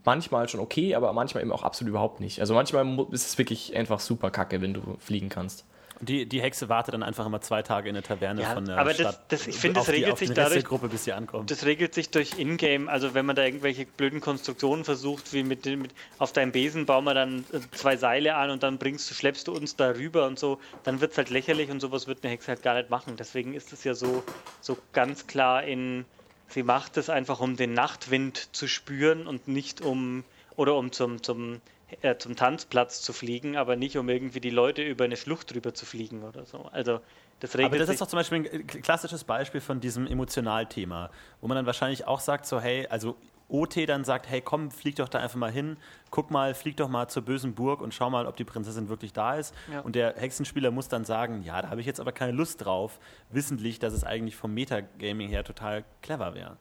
manchmal schon okay, aber manchmal eben auch absolut überhaupt nicht. Also manchmal ist es wirklich einfach super kacke, wenn du fliegen kannst. Und die, die Hexe wartet dann einfach immer zwei Tage in der Taverne Ja, von der aber Stadt. das- ich finde, das die- regelt auf sich dadurch- Gruppe, bis sie ankommt. Das regelt sich durch Ingame, also wenn man da irgendwelche blöden Konstruktionen versucht, wie mit, mit auf deinem Besen bauen wir dann äh, zwei Seile an und dann bringst du, schleppst du uns da rüber und so, dann wird es halt lächerlich und sowas wird eine Hexe halt gar nicht machen. Deswegen ist es ja so, so ganz klar in, sie macht es einfach, um den Nachtwind zu spüren und nicht um, oder um zum, zum, äh, zum Tanzplatz zu fliegen, aber nicht um irgendwie die Leute über eine Schlucht drüber zu fliegen oder so. Also das regelt Aber das ist doch zum Beispiel ein klassisches Beispiel von diesem Emotionalthema, wo man dann wahrscheinlich auch sagt, so, hey, also OT dann sagt, hey, komm, flieg doch da einfach mal hin, guck mal, flieg doch mal zur bösen Burg und schau mal, ob die Prinzessin wirklich da ist. Ja. Und der Hexenspieler muss dann sagen, ja, da habe ich jetzt aber keine Lust drauf, wissentlich, dass es eigentlich vom Metagaming her total clever wäre.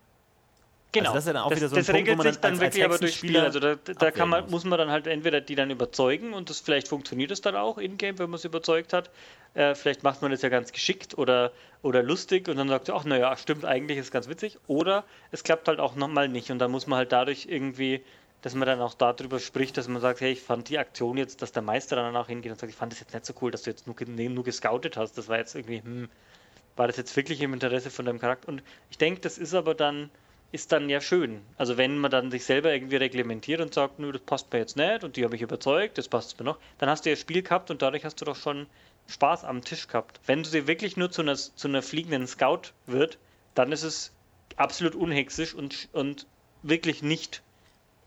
Genau. Also das ist dann auch das, wieder so ein das Punkt, regelt sich dann als- als wirklich aber durch Spiel. Hexenspieler Also da, da kann man, muss. muss man dann halt entweder die dann überzeugen und das vielleicht funktioniert es dann auch in-game, wenn man es überzeugt hat. Äh, vielleicht macht man das ja ganz geschickt oder, oder lustig und dann sagt ach naja, stimmt, eigentlich ist es ganz witzig. Oder es klappt halt auch nochmal nicht und dann muss man halt dadurch irgendwie, dass man dann auch darüber spricht, dass man sagt, hey, ich fand die Aktion jetzt, dass der Meister dann danach hingeht und sagt, ich fand das jetzt nicht so cool, dass du jetzt nur, nur gescoutet hast. Das war jetzt irgendwie, hm, war das jetzt wirklich im Interesse von deinem Charakter? Und ich denke, das ist aber dann, ist dann ja schön. Also wenn man dann sich selber irgendwie reglementiert und sagt, nö, das passt mir jetzt nicht und die habe ich überzeugt, das passt mir noch, dann hast du ja Spiel gehabt und dadurch hast du doch schon Spaß am Tisch gehabt. Wenn du sie wirklich nur zu einer, zu einer fliegenden Scout wird, dann ist es absolut unhexisch und, und wirklich nicht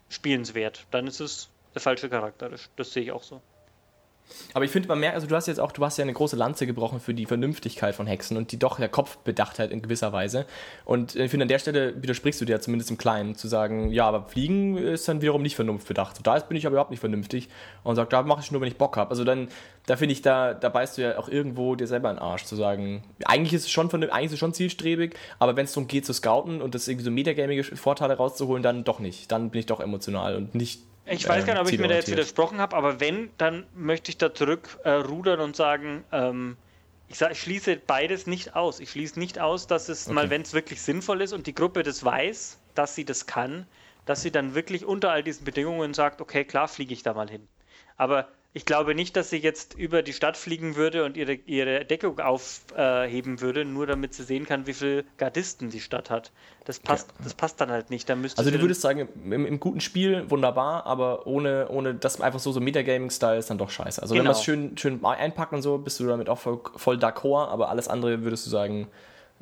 spielenswert. Dann ist es der falsche Charakter. Das, das sehe ich auch so. Aber ich finde, man merkt, also du hast jetzt auch, du hast ja eine große Lanze gebrochen für die Vernünftigkeit von Hexen und die doch der Kopfbedachtheit in gewisser Weise. Und ich finde, an der Stelle widersprichst du dir zumindest im Kleinen, zu sagen, ja, aber Fliegen ist dann wiederum nicht vernunftbedacht. Da bin ich aber überhaupt nicht vernünftig und sage, da mache ich nur, wenn ich Bock habe. Also dann, da finde ich, da, da beißt du ja auch irgendwo dir selber in den Arsch, zu sagen, eigentlich ist es schon, eigentlich ist es schon zielstrebig, aber wenn es darum geht zu scouten und das irgendwie so metagamige Vorteile rauszuholen, dann doch nicht. Dann bin ich doch emotional und nicht ich weiß gar nicht, ob ich mir da jetzt widersprochen habe, aber wenn, dann möchte ich da zurückrudern äh, und sagen, ähm, ich, sag, ich, schließe beides nicht aus. Ich schließe nicht aus, dass es okay. mal, wenn es wirklich sinnvoll ist und die Gruppe das weiß, dass sie das kann, dass sie dann wirklich unter all diesen Bedingungen sagt, okay, klar fliege ich da mal hin. Aber ich glaube nicht, dass sie jetzt über die Stadt fliegen würde und ihre, ihre Deckung aufheben würde, nur damit sie sehen kann, wie viele Gardisten die Stadt hat. Das passt, ja. das passt dann halt nicht. Dann also du würdest sagen, im, im, guten Spiel wunderbar, aber ohne, ohne dass einfach so so Metagaming-Style ist dann doch scheiße. Also genau. wenn man es schön, schön einpackt und so, bist du damit auch voll, voll d'accord, aber alles andere würdest du sagen,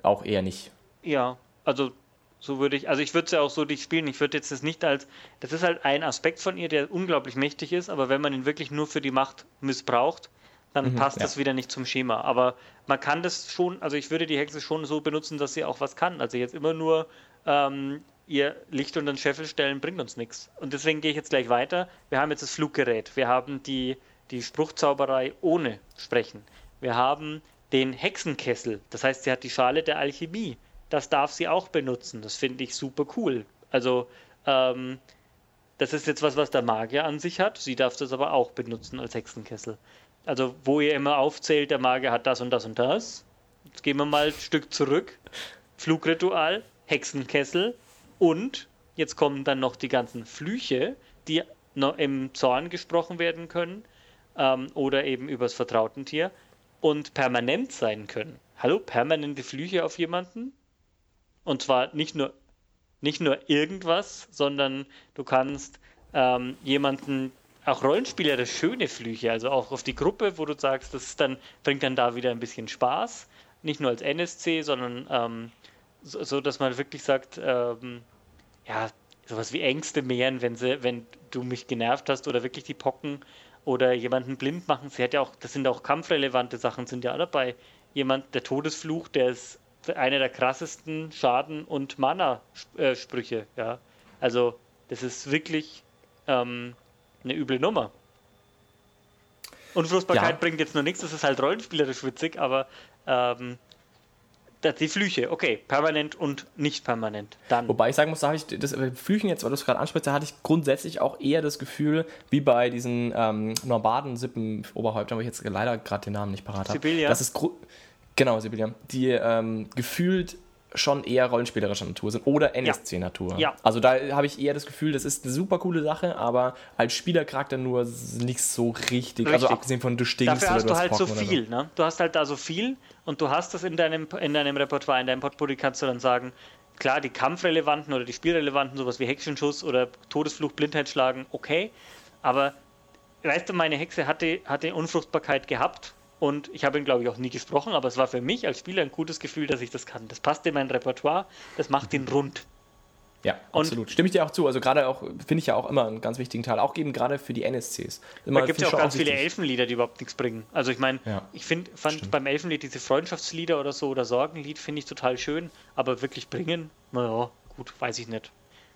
auch eher nicht. Ja, also so würde ich, also ich würde es ja auch so nicht spielen. Ich würde jetzt das nicht als, das ist halt ein Aspekt von ihr, der unglaublich mächtig ist, aber wenn man ihn wirklich nur für die Macht missbraucht, dann mhm, passt ja. das wieder nicht zum Schema. Aber man kann das schon, also ich würde die Hexe schon so benutzen, dass sie auch was kann. Also jetzt immer nur ähm, ihr Licht unter den Scheffel stellen, bringt uns nichts. Und deswegen gehe ich jetzt gleich weiter. Wir haben jetzt das Fluggerät, wir haben die, die Spruchzauberei ohne Sprechen. Wir haben den Hexenkessel, das heißt, sie hat die Schale der Alchemie das darf sie auch benutzen. Das finde ich super cool. Also, ähm, das ist jetzt was, was der Magier an sich hat. Sie darf das aber auch benutzen als Hexenkessel. Also, wo ihr immer aufzählt, der Magier hat das und das und das. Jetzt gehen wir mal ein Stück zurück. Flugritual, Hexenkessel und jetzt kommen dann noch die ganzen Flüche, die im Zorn gesprochen werden können ähm, oder eben übers Vertrautentier und permanent sein können. Hallo, permanente Flüche auf jemanden? Und zwar nicht nur, nicht nur irgendwas, sondern du kannst ähm, jemanden auch Rollenspieler schöne Flüche, also auch auf die Gruppe, wo du sagst, das dann, bringt dann da wieder ein bisschen Spaß. Nicht nur als NSC, sondern ähm, so, so, dass man wirklich sagt, ähm, ja, sowas wie Ängste mehren, wenn sie, wenn du mich genervt hast oder wirklich die Pocken oder jemanden blind machen. Sie hat ja auch, das sind auch kampfrelevante Sachen, sind ja dabei. Jemand, der Todesfluch, der ist einer der krassesten Schaden- und Mana-Sprüche. Ja? Also, das ist wirklich ähm, eine üble Nummer. Unfruchtbarkeit ja. bringt jetzt nur nichts, das ist halt rollenspielerisch witzig, aber ähm, die Flüche, okay, permanent und nicht permanent. Dann. Wobei ich sagen muss, da habe ich das äh, Flüchen jetzt, weil du es gerade ansprichst, da hatte ich grundsätzlich auch eher das Gefühl, wie bei diesen ähm, Norbaden-Sippen-Oberhäuptern, wo ich jetzt leider gerade den Namen nicht parat habe. Sibilia. Das ist Genau, Sibylla. Die ähm, gefühlt schon eher rollenspielerischer Natur sind oder NSC-Natur. Ja. Also da habe ich eher das Gefühl, das ist eine super coole Sache, aber als Spielercharakter nur nicht so richtig. Also richtig. Also abgesehen von du stinkst Dafür hast du, du halt so viel, so. ne? Du hast halt da so viel und du hast das in deinem, in deinem Repertoire, in deinem Potpourri kannst du dann sagen, klar, die kampfrelevanten oder die spielrelevanten, sowas wie Hexenschuss oder Todesfluch, Blindheit schlagen, okay, aber weißt du, meine Hexe hatte, hatte Unfruchtbarkeit gehabt und ich habe ihn, glaube ich, auch nie gesprochen, aber es war für mich als Spieler ein gutes Gefühl, dass ich das kann. Das passt in mein Repertoire, das macht ihn rund. Ja, absolut. Und Stimme ich dir auch zu. Also gerade auch, finde ich ja auch immer einen ganz wichtigen Teil, auch eben gerade für die NSCs. Immer, da gibt es ja auch ganz viele Elfenlieder, die überhaupt nichts bringen. Also ich meine, ja, ich find, fand stimmt. beim Elfenlied diese Freundschaftslieder oder so oder Sorgenlied finde ich total schön, aber wirklich bringen, naja, gut, weiß ich nicht.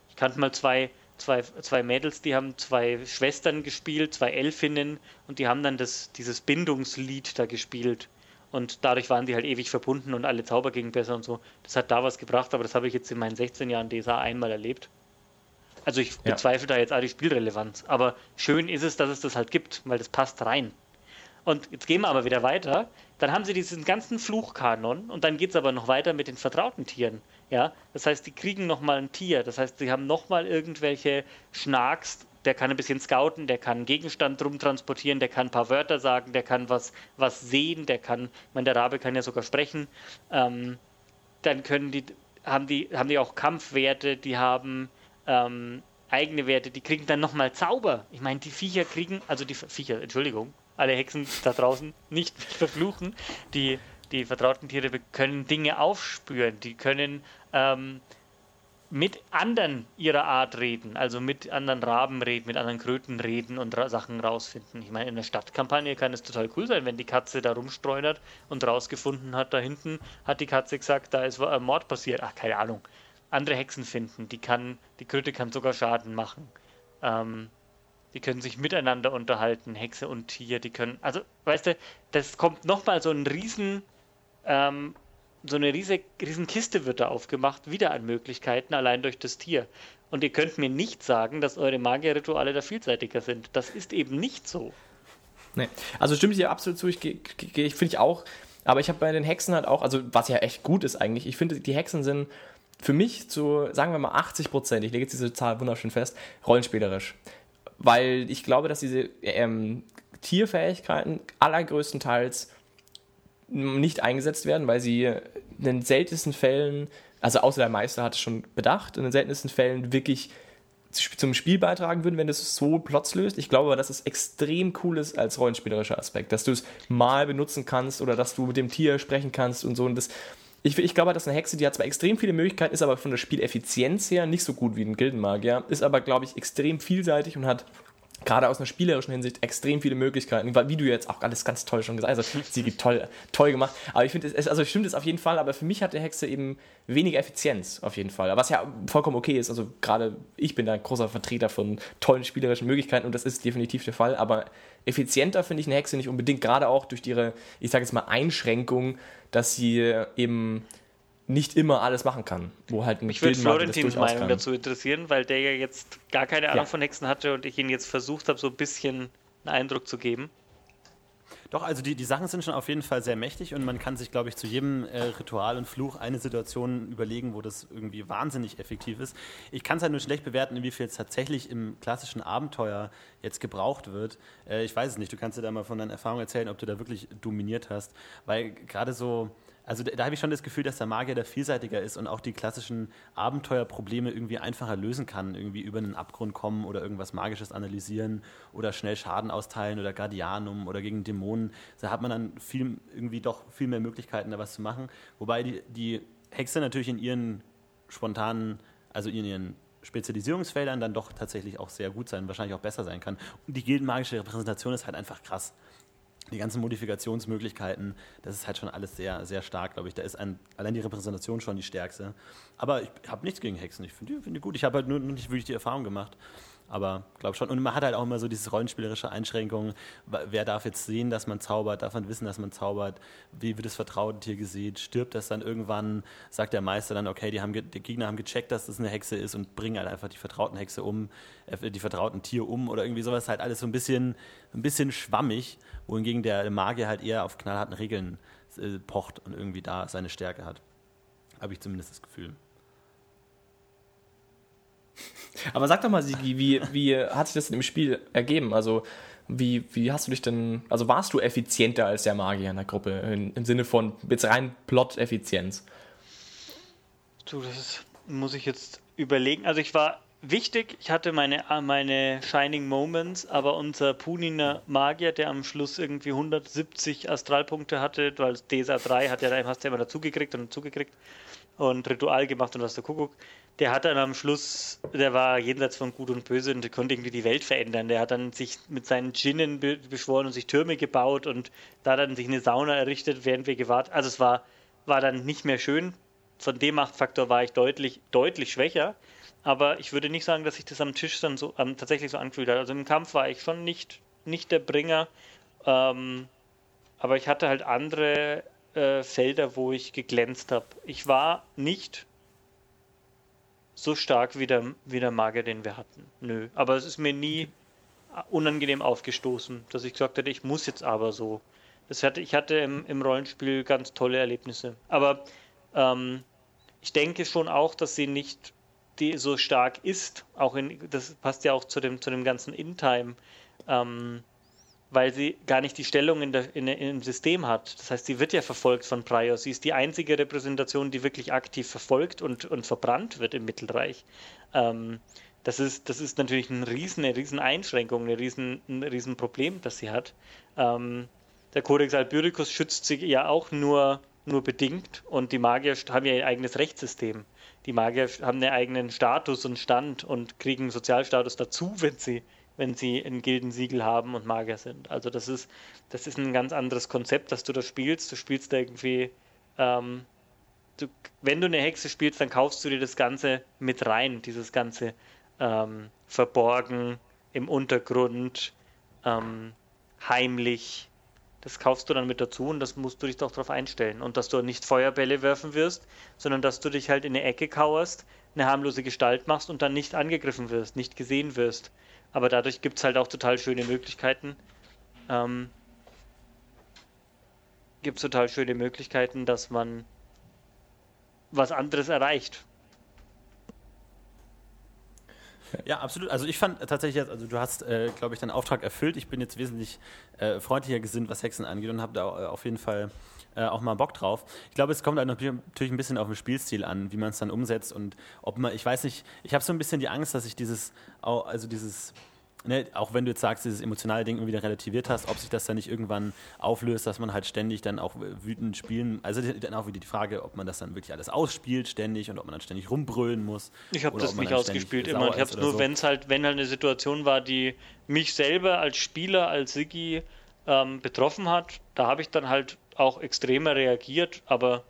Ich kannte mal zwei zwei, zwei Mädels, die haben zwei Schwestern gespielt, zwei Elfinnen und die haben dann das, dieses Bindungslied da gespielt. Und dadurch waren die halt ewig verbunden und alle Zauber gingen besser und so. Das hat da was gebracht, aber das habe ich jetzt in meinen 16 Jahren DSA einmal erlebt. Also ich ja. bezweifle da jetzt auch die Spielrelevanz. Aber schön ist es, dass es das halt gibt, weil das passt rein. Und jetzt gehen wir aber wieder weiter. Dann haben sie diesen ganzen Fluchkanon und dann geht es aber noch weiter mit den vertrauten Tieren. Ja, das heißt, die kriegen nochmal ein Tier. Das heißt, sie haben nochmal irgendwelche Schnarks. Der kann ein bisschen scouten, der kann einen Gegenstand drum transportieren, der kann ein paar Wörter sagen, der kann was, was sehen, der kann, meine, der Rabe kann ja sogar sprechen. Ähm, dann können die, haben die, haben die auch Kampfwerte, die haben ähm, eigene Werte, die kriegen dann nochmal Zauber. Ich meine, die Viecher kriegen, also die Viecher, Entschuldigung, alle Hexen da draußen nicht verfluchen, die, die vertrauten Tiere können Dinge aufspüren, die können ähm, mit anderen ihrer Art reden, also mit anderen Raben reden, mit anderen Kröten reden und ra Sachen rausfinden. Ich meine, in der Stadtkampagne kann es total cool sein, wenn die Katze da rumstreunert und rausgefunden hat, da hinten hat die Katze gesagt, da ist ein Mord passiert. Ach, keine Ahnung. Andere Hexen finden, die kann, die Kröte kann sogar Schaden machen. Ähm, die können sich miteinander unterhalten, Hexe und Tier, die können, also, weißt du, das kommt nochmal so ein riesen ähm, so eine riesige, riesen Kiste wird da aufgemacht, wieder an Möglichkeiten, allein durch das Tier. Und ihr könnt mir nicht sagen, dass eure Magierrituale da vielseitiger sind. Das ist eben nicht so. Nee. Also stimme ich dir absolut zu, ich, ich finde ich auch. Aber ich habe bei den Hexen halt auch, also was ja echt gut ist eigentlich, ich finde, die Hexen sind für mich zu, sagen wir mal 80 Prozent, ich lege jetzt diese Zahl wunderschön fest, rollenspielerisch. Weil ich glaube, dass diese ähm, Tierfähigkeiten allergrößtenteils nicht eingesetzt werden, weil sie in den seltensten Fällen, also außer der Meister hat es schon bedacht, in den seltensten Fällen wirklich zum Spiel beitragen würden, wenn das so Plots löst. Ich glaube aber, dass es extrem cool ist als rollenspielerischer Aspekt, dass du es mal benutzen kannst oder dass du mit dem Tier sprechen kannst und so. Und das, ich, ich glaube, dass eine Hexe, die hat zwar extrem viele Möglichkeiten, ist aber von der Spieleffizienz her nicht so gut wie ein Gildenmagier, ist aber, glaube ich, extrem vielseitig und hat gerade aus einer spielerischen Hinsicht extrem viele Möglichkeiten, wie du jetzt auch alles ganz toll schon gesagt hast. Also, sie toll, toll gemacht. Aber ich finde, es, also stimmt es auf jeden Fall, aber für mich hat der Hexe eben weniger Effizienz auf jeden Fall. Was ja vollkommen okay ist. Also gerade ich bin da ein großer Vertreter von tollen spielerischen Möglichkeiten und das ist definitiv der Fall. Aber effizienter finde ich eine Hexe nicht unbedingt, gerade auch durch ihre, ich sage jetzt mal, Einschränkung, dass sie eben nicht immer alles machen kann. Wo halt ein Mich würde Florentins Meinung kann. dazu interessieren, weil der ja jetzt gar keine Ahnung ja. von Hexen hatte und ich ihn jetzt versucht habe, so ein bisschen einen Eindruck zu geben. Doch, also die, die Sachen sind schon auf jeden Fall sehr mächtig und man kann sich, glaube ich, zu jedem äh, Ritual und Fluch eine Situation überlegen, wo das irgendwie wahnsinnig effektiv ist. Ich kann es halt nur schlecht bewerten, inwiefern es tatsächlich im klassischen Abenteuer jetzt gebraucht wird. Äh, ich weiß es nicht. Du kannst dir da mal von deinen Erfahrungen erzählen, ob du da wirklich dominiert hast. Weil gerade so also da, da habe ich schon das Gefühl, dass der Magier da vielseitiger ist und auch die klassischen Abenteuerprobleme irgendwie einfacher lösen kann, irgendwie über einen Abgrund kommen oder irgendwas Magisches analysieren oder schnell Schaden austeilen oder Guardianum oder gegen Dämonen. Da hat man dann viel, irgendwie doch viel mehr Möglichkeiten, da was zu machen. Wobei die, die Hexe natürlich in ihren spontanen, also in ihren Spezialisierungsfeldern dann doch tatsächlich auch sehr gut sein, wahrscheinlich auch besser sein kann. Und die gildenmagische Repräsentation ist halt einfach krass die ganzen Modifikationsmöglichkeiten, das ist halt schon alles sehr, sehr stark, glaube ich. Da ist ein, allein die Repräsentation schon die stärkste. Aber ich habe nichts gegen Hexen. Ich finde die, find die gut. Ich habe halt nur, nur nicht wirklich die Erfahrung gemacht. Aber glaube schon. Und man hat halt auch immer so diese rollenspielerische Einschränkung. Wer darf jetzt sehen, dass man zaubert? Darf man wissen, dass man zaubert? Wie wird das vertraute Tier gesehen? Stirbt das dann irgendwann? Sagt der Meister dann, okay, die, haben die Gegner haben gecheckt, dass das eine Hexe ist und bringen halt einfach die vertrauten Hexe um, äh, die vertrauten Tier um oder irgendwie sowas. Halt alles so ein bisschen, ein bisschen schwammig, wohingegen der Magier halt eher auf knallharten Regeln äh, pocht und irgendwie da seine Stärke hat. Habe ich zumindest das Gefühl. Aber sag doch mal, Sigi, wie, wie hat sich das denn im Spiel ergeben? Also, wie, wie hast du dich denn, also warst du effizienter als der Magier in der Gruppe, in, im Sinne von jetzt rein Plot-Effizienz? Du, das muss ich jetzt überlegen. Also, ich war wichtig, ich hatte meine, meine Shining Moments, aber unser Puniner Magier, der am Schluss irgendwie 170 Astralpunkte hatte, weil DSA 3 hat ja, hast du ja immer dazugekriegt und dazugekriegt und Ritual gemacht und was der Kuckuck der hat dann am Schluss, der war jenseits von Gut und Böse und konnte irgendwie die Welt verändern. Der hat dann sich mit seinen Djinnen beschworen und sich Türme gebaut und da dann sich eine Sauna errichtet, während wir gewartet. Also es war, war dann nicht mehr schön. Von dem Machtfaktor war ich deutlich, deutlich schwächer. Aber ich würde nicht sagen, dass sich das am Tisch dann so ähm, tatsächlich so angefühlt hat. Also im Kampf war ich schon nicht, nicht der Bringer. Ähm, aber ich hatte halt andere äh, Felder, wo ich geglänzt habe. Ich war nicht so stark wie der, wie der Magier, den wir hatten. Nö. Aber es ist mir nie unangenehm aufgestoßen, dass ich gesagt hätte, ich muss jetzt aber so. Das hatte, ich hatte im, im Rollenspiel ganz tolle Erlebnisse. Aber ähm, ich denke schon auch, dass sie nicht die so stark ist. Auch in, das passt ja auch zu dem, zu dem ganzen In-Time. Ähm, weil sie gar nicht die Stellung in der, in, im System hat. Das heißt, sie wird ja verfolgt von Prior. Sie ist die einzige Repräsentation, die wirklich aktiv verfolgt und, und verbrannt wird im Mittelreich. Ähm, das, ist, das ist natürlich ein riesen, eine riesen Einschränkung, eine riesen, ein riesen Problem, das sie hat. Ähm, der Codex Albyricus schützt sie ja auch nur nur bedingt und die Magier haben ja ihr eigenes Rechtssystem. Die Magier haben einen eigenen Status und Stand und kriegen Sozialstatus dazu, wenn sie, wenn sie ein Gildensiegel haben und Magier sind. Also das ist, das ist ein ganz anderes Konzept, dass du da spielst. Du spielst da irgendwie, ähm, du, wenn du eine Hexe spielst, dann kaufst du dir das Ganze mit rein, dieses ganze ähm, verborgen im Untergrund, ähm, heimlich. Das kaufst du dann mit dazu und das musst du dich doch darauf einstellen. Und dass du nicht Feuerbälle werfen wirst, sondern dass du dich halt in eine Ecke kauerst, eine harmlose Gestalt machst und dann nicht angegriffen wirst, nicht gesehen wirst. Aber dadurch gibt es halt auch total schöne Möglichkeiten. Ähm, gibt es total schöne Möglichkeiten, dass man was anderes erreicht. Ja, absolut. Also ich fand tatsächlich also du hast, äh, glaube ich, deinen Auftrag erfüllt. Ich bin jetzt wesentlich äh, freundlicher gesinnt, was Hexen angeht und habe da äh, auf jeden Fall äh, auch mal Bock drauf. Ich glaube, es kommt halt natürlich ein bisschen auf den Spielstil an, wie man es dann umsetzt und ob man, ich weiß nicht, ich habe so ein bisschen die Angst, dass ich dieses, also dieses ne, auch wenn du jetzt sagst, dieses emotionale Ding irgendwie wieder relativiert hast, ob sich das dann nicht irgendwann auflöst, dass man halt ständig dann auch wütend spielen, also dann auch wieder die Frage, ob man das dann wirklich alles ausspielt ständig und ob man dann ständig rumbrüllen muss. Ich habe das nicht ausgespielt immer. Ich habe es nur, so. wenn es halt, wenn halt eine Situation war, die mich selber als Spieler, als Siggi ähm, betroffen hat, da habe ich dann halt auch extremer reagiert, aber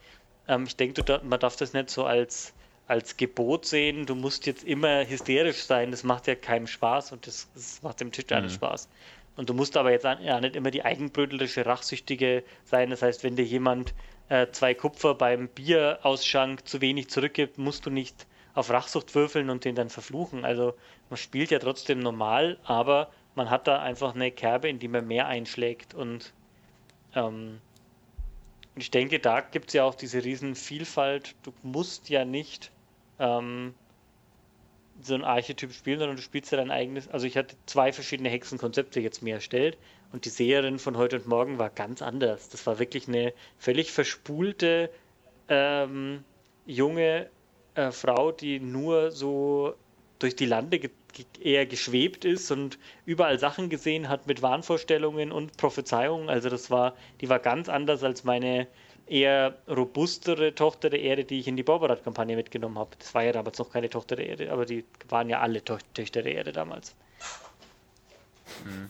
ähm, ich denke, man darf das nicht so als als Gebot sehen, du musst jetzt immer hysterisch sein, das macht ja keinem Spaß und das, das macht dem Tisch mhm. nicht Spaß. Und du musst aber jetzt ja nicht immer die eigenbrötlerische Rachsüchtige sein. Das heißt, wenn dir jemand äh, zwei Kupfer beim Bierausschank zu wenig zurückgibt, musst du nicht auf Rachsucht würfeln und den dann verfluchen. Also man spielt ja trotzdem normal, aber man hat da einfach eine Kerbe, in die man mehr einschlägt. Und ähm, ich denke, da gibt es ja auch diese riesen Vielfalt. Du musst ja nicht ähm, so ein Archetyp spielen, sondern du spielst ja dein eigenes. Also ich hatte zwei verschiedene Hexenkonzepte jetzt mir erstellt und die Seherin von heute und morgen war ganz anders. Das war wirklich eine völlig verspulte ähm, junge äh, Frau, die nur so durch die Lande ge eher geschwebt ist und überall Sachen gesehen hat mit Wahnvorstellungen und Prophezeiungen. Also das war, die war ganz anders als meine eher robustere Tochter der Erde, die ich in die Borberat-Kampagne mitgenommen habe. Das war ja damals noch keine Tochter der Erde, aber die waren ja alle to Töchter der Erde damals. Mhm.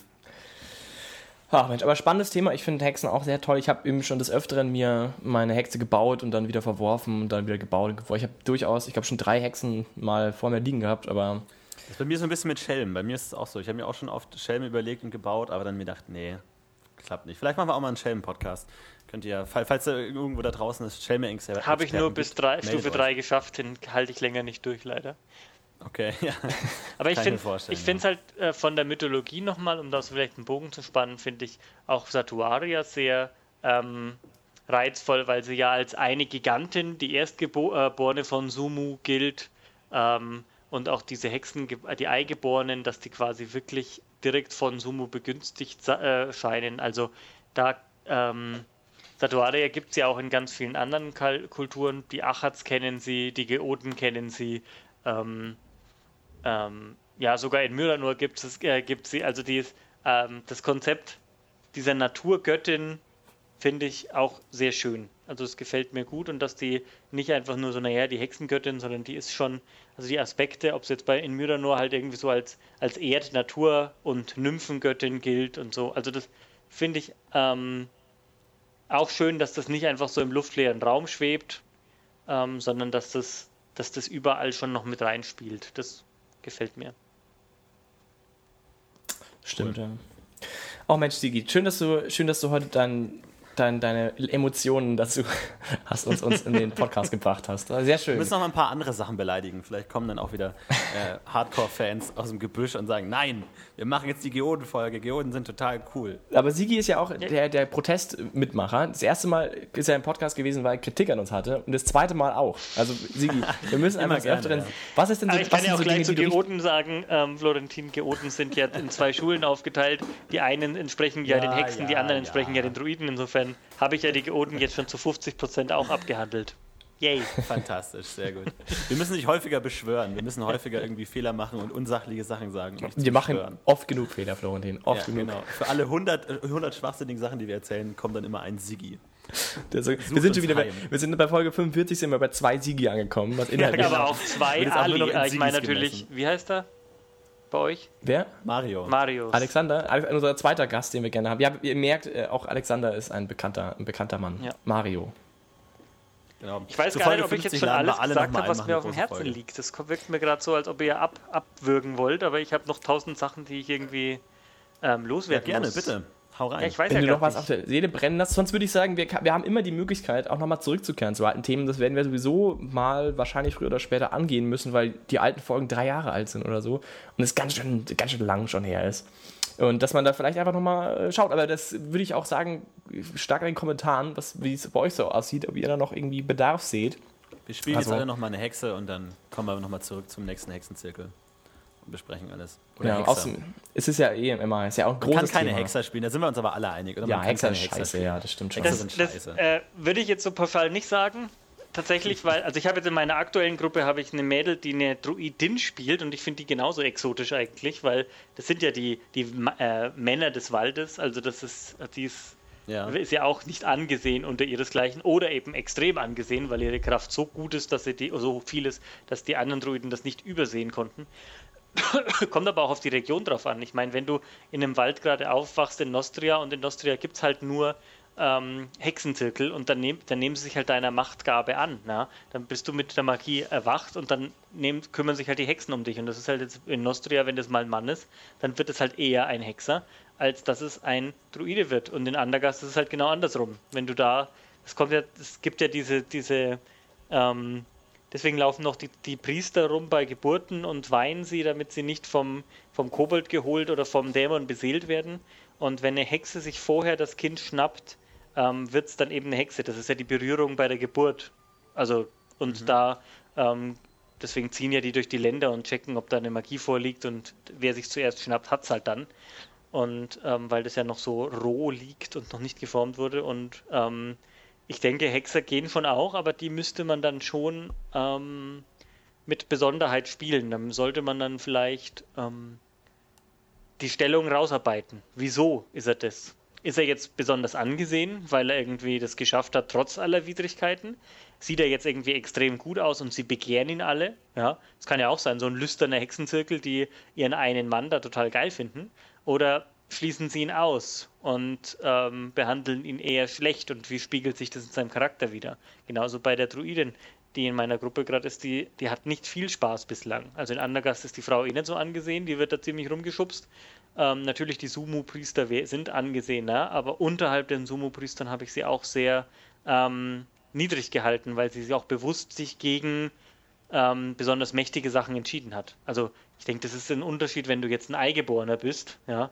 Ach Mensch, aber spannendes Thema. Ich finde Hexen auch sehr toll. Ich habe eben schon des Öfteren mir meine Hexe gebaut und dann wieder verworfen und dann wieder gebaut. Ich habe durchaus, ich glaube schon drei Hexen mal vor mir liegen gehabt, aber. Das ist bei mir so ein bisschen mit Schelmen. Bei mir ist es auch so. Ich habe mir auch schon oft Schelme überlegt und gebaut, aber dann mir gedacht, nee, klappt nicht. Vielleicht machen wir auch mal einen Schelmen-Podcast. Könnt ihr, falls da irgendwo da draußen ist, Schelme Inks Habe ich nur bis drei, Stufe 3 geschafft, den halte ich länger nicht durch, leider. Okay, ja. Aber ich finde es halt äh, von der Mythologie nochmal, um da so vielleicht einen Bogen zu spannen, finde ich auch Satuaria sehr ähm, reizvoll, weil sie ja als eine Gigantin, die Erstgeborene von Sumu gilt ähm, und auch diese Hexen, die Eigeborenen, dass die quasi wirklich direkt von Sumu begünstigt äh, scheinen. Also da ähm, Satuaria gibt es ja auch in ganz vielen anderen Kulturen. Die Achats kennen sie, die Geoten kennen sie. Ähm, ähm, ja, sogar in Myranur gibt es äh, sie. Also die, ähm, das Konzept dieser Naturgöttin finde ich auch sehr schön. Also es gefällt mir gut und dass die nicht einfach nur so, naja, die Hexengöttin, sondern die ist schon, also die Aspekte, ob es jetzt bei in Myranur halt irgendwie so als, als Erd-, Natur- und Nymphengöttin gilt und so. Also das finde ich ähm, auch schön, dass das nicht einfach so im luftleeren Raum schwebt, ähm, sondern dass das, dass das überall schon noch mit reinspielt. Das gefällt mir. Stimmt, cool. ja. Oh Mensch, Sigi, schön, dass du, schön, dass du heute dein dein, deine Emotionen dazu hast uns, uns in den Podcast gebracht hast. Sehr schön. Wir müssen noch mal ein paar andere Sachen beleidigen. Vielleicht kommen dann auch wieder äh, Hardcore-Fans aus dem Gebüsch und sagen, nein, wir machen jetzt die Geoden-Folge. Geoden sind total cool. Aber Sigi ist ja auch der, der Protestmitmacher. Das erste Mal ist er im Podcast gewesen, weil er Kritik an uns hatte. Und das zweite Mal auch. Also Sigi, wir müssen einfach gerne, öfteren... Ja. Was ist denn so, Aber ich kann ja auch so gleich Dinge, zu Geoden sagen, ähm, Florentin, Geoden sind ja in zwei Schulen aufgeteilt. Die einen entsprechen ja, ja den Hexen, ja, die anderen entsprechen ja den Druiden. Insofern habe ich ja die Geoden jetzt schon zu 50% auch abgehandelt. Yay. Fantastisch, sehr gut. Wir müssen dich häufiger beschwören. Wir müssen häufiger irgendwie Fehler machen und unsachliche Sachen sagen. Um wir machen oft genug Fehler, Florentin. Oft ja, genug. Genau. Für alle 100, 100 schwachsinnigen Sachen, die wir erzählen, kommt dann immer ein Sigi. So, wir sind schon wieder bei, wir sind bei Folge 45 sind wir bei zwei Siegi angekommen, was inhaltlich. aber auch zwei Ali. Ich meine natürlich, gemessen. wie heißt er bei euch? Wer? Mario. Marius. Alexander, Ale- unser zweiter Gast, den wir gerne haben. Ja, ihr merkt, äh, auch Alexander ist ein bekannter, ein bekannter Mann. Ja. Mario. Genau. Ich weiß gar nicht, ob ich jetzt 50 schon alles alle gesagt habe, was mir auf dem Herzen Folge. liegt. Das wirkt mir gerade so, als ob ihr ab, abwürgen wollt, aber ich habe noch tausend Sachen, die ich irgendwie ähm, Ja, loswerden gerne, muss. bitte. Hau rein. Ja, ich weiß Wenn ja du noch was nicht. auf der Seele brennen hast, sonst würde ich sagen, wir, wir haben immer die Möglichkeit, auch nochmal zurückzukehren zu alten Themen. Das werden wir sowieso mal wahrscheinlich früher oder später angehen müssen, weil die alten Folgen drei Jahre alt sind oder so und es ganz schön, ganz schön lang schon her ist. Und dass man da vielleicht einfach nochmal schaut. Aber das würde ich auch sagen, stark in den Kommentaren, was, wie es bei euch so aussieht, ob ihr da noch irgendwie Bedarf seht. Wir spielen Also- jetzt alle nochmal eine Hexe und dann kommen wir nochmal zurück zum nächsten Hexenzirkel und besprechen alles. Oder Ja, Hexer. außen, es ist ja eh immer, ist ja auch ein Man kann großes keine Thema. Hexer spielen, da sind wir uns aber alle einig. Oder? Ja, Hexer ist scheiße, spielen. ja, das stimmt schon. Hexer Das, sind das scheiße. äh, würde ich jetzt so pauschal nicht sagen. Tatsächlich, weil, also ich habe jetzt in meiner aktuellen Gruppe habe ich eine Mädel, die eine Druidin spielt und ich finde die genauso exotisch eigentlich, weil das sind ja die, die äh, Männer des Waldes, also das ist, die ist, Ja. ist ja auch nicht angesehen unter ihresgleichen oder eben extrem angesehen, weil ihre Kraft so gut ist, dass sie die, so viel ist, dass die anderen Druiden das nicht übersehen konnten. Kommt aber auch auf die Region drauf an. Ich meine, wenn du in einem Wald gerade aufwachst in Nostria und in Nostria gibt es halt nur ähm, Hexenzirkel und dann, nehm, dann nehmen sie sich halt deiner Machtgabe an. Na? Dann bist du mit der Magie erwacht und dann nehmen, kümmern sich halt die Hexen um dich. Und das ist halt jetzt in Nostria, wenn das mal ein Mann ist, dann wird es halt eher ein Hexer, als dass es ein Druide wird. Und in Andergast ist es halt genau andersrum. Wenn du da, es kommt ja, es gibt ja diese, diese ähm, Deswegen laufen noch die, die Priester rum bei Geburten und weinen sie, damit sie nicht vom, vom Kobold geholt oder vom Dämon beseelt werden. Und wenn eine Hexe sich vorher das Kind schnappt, ähm, wird es dann eben eine Hexe. Das ist ja die Berührung bei der Geburt. Also, und da, ähm, deswegen ziehen ja die durch die Länder und checken, ob da eine Magie vorliegt und wer sich zuerst schnappt, hat es halt dann. Und ähm, weil das ja noch so roh liegt und noch nicht geformt wurde. Und ähm, ich denke, Hexer gehen schon auch, aber die müsste man dann schon ähm, mit Besonderheit spielen. Dann sollte man dann vielleicht ähm, die Stellung rausarbeiten. Wieso ist er das? Ist er jetzt besonders angesehen, weil er irgendwie das geschafft hat, trotz aller Widrigkeiten? Sieht er jetzt irgendwie extrem gut aus und sie begehren ihn alle? Ja, das kann ja auch sein, so ein lüsterner Hexenzirkel, die ihren einen Mann da total geil finden. Oder schließen sie ihn aus und ähm, behandeln ihn eher schlecht und wie spiegelt sich das in seinem Charakter wieder? Genauso bei der Druidin, die in meiner Gruppe gerade ist, die, die hat nicht viel Spaß bislang. Also in Andergast ist die Frau eh nicht so angesehen, die wird da ziemlich rumgeschubst. Ähm, natürlich die Sumu-Priester sind angesehener, aber unterhalb den Sumu-Priestern habe ich sie auch sehr ähm, niedrig gehalten, weil sie sich auch bewusst sich gegen ähm, besonders mächtige Sachen entschieden hat. Also ich denke, das ist ein Unterschied, wenn du jetzt ein Eingeborener bist, ja,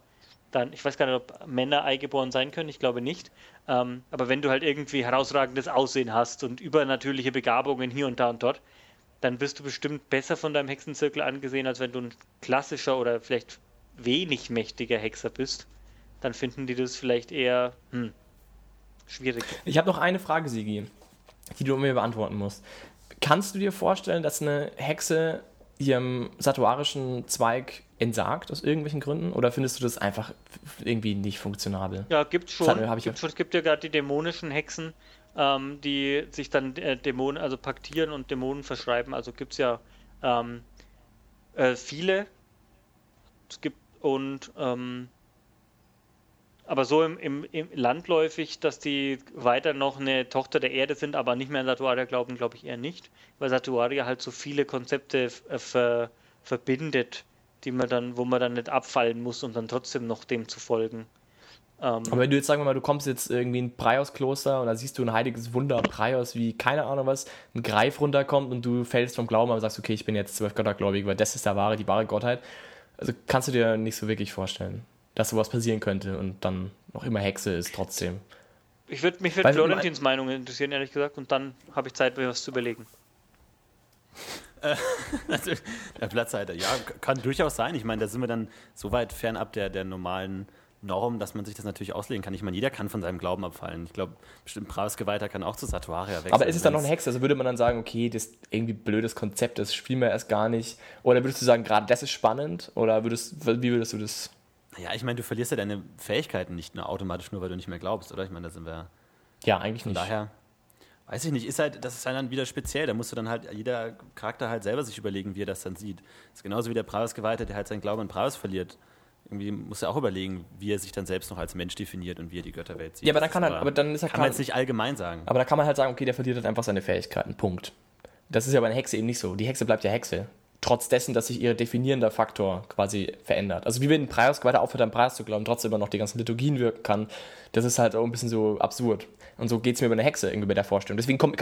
dann, ich weiß gar nicht, ob Männer eingeboren sein können, ich glaube nicht. Ähm, aber wenn du halt irgendwie herausragendes Aussehen hast und übernatürliche Begabungen hier und da und dort, dann wirst du bestimmt besser von deinem Hexenzirkel angesehen, als wenn du ein klassischer oder vielleicht wenig mächtiger Hexer bist. Dann finden die das vielleicht eher hm, schwierig. Ich habe noch eine Frage, Sigi, die du mir beantworten musst. Kannst du dir vorstellen, dass eine Hexe ihrem satuarischen Zweig entsagt, aus irgendwelchen Gründen? Oder findest du das einfach irgendwie nicht funktionabel? Ja, gibt's schon. Ich gibt's schon. Es gibt ja gerade die dämonischen Hexen, ähm, die sich dann äh, Dämonen, also paktieren und Dämonen verschreiben. Also gibt's ja ähm, äh, viele. Es gibt und ähm, aber so im, im, im landläufig, dass die weiter noch eine Tochter der Erde sind, aber nicht mehr an Satuaria glauben, glaube ich eher nicht, weil Satuaria halt so viele Konzepte äh, ver, verbindet, die man dann, wo man dann nicht abfallen muss, um dann trotzdem noch dem zu folgen. Ähm, Aber wenn du jetzt sagen wir mal, du kommst jetzt irgendwie in Preios-Kloster und da siehst du ein heiliges Wunder, Preios, wie keine Ahnung was, ein Greif runterkommt und du fällst vom Glauben aber sagst, okay, ich bin jetzt zwölf Göttergläubig, weil das ist der wahre, die wahre Gottheit. Also kannst du dir nicht so wirklich vorstellen, dass sowas passieren könnte und dann noch immer Hexe ist trotzdem. Ich würde mich für Florentins Meinung interessieren, ehrlich gesagt, und dann habe ich Zeit, mir was zu überlegen. Also, der Platzhalter, ja, kann durchaus sein. Ich meine, da sind wir dann so weit fernab der, der normalen Norm, dass man sich das natürlich auslegen kann. Ich meine, jeder kann von seinem Glauben abfallen. Ich glaube, bestimmt Prausgeweihter kann auch zu Satuaria wechseln. Aber ist es dann noch wenn's- Hexe? Also würde man dann sagen, okay, das ist irgendwie ein blödes Konzept, das spielen wir erst gar nicht. Oder würdest du sagen, gerade das ist spannend? Oder würdest, wie würdest du das? Ja, ich meine, du verlierst ja deine Fähigkeiten nicht nur automatisch nur, weil du nicht mehr glaubst, oder? Ich meine, da sind wir. Ja, eigentlich Von nicht. daher, weiß ich nicht, ist halt, das ist halt dann wieder speziell. Da musst du dann halt jeder Charakter halt selber sich überlegen, wie er das dann sieht. Das ist genauso wie der Preisgeweihte, der halt seinen Glauben an Preis verliert. Irgendwie muss er auch überlegen, wie er sich dann selbst noch als Mensch definiert und wie er die Götterwelt sieht. Ja, aber dann kann ist er- aber dann ist er kann man jetzt nicht allgemein sagen. Aber da kann man halt sagen, okay, der verliert halt einfach seine Fähigkeiten. Punkt. Das ist ja bei einer Hexe eben nicht so. Die Hexe bleibt ja Hexe. Trotz dessen, dass sich ihr definierender Faktor quasi verändert. Also wie wenn ein Preis weiter aufhört, an Preis zu glauben, trotzdem immer noch die ganzen Liturgien wirken kann, das ist halt auch ein bisschen so absurd. Und so geht es mir bei einer Hexe irgendwie bei der Vorstellung. Deswegen kann,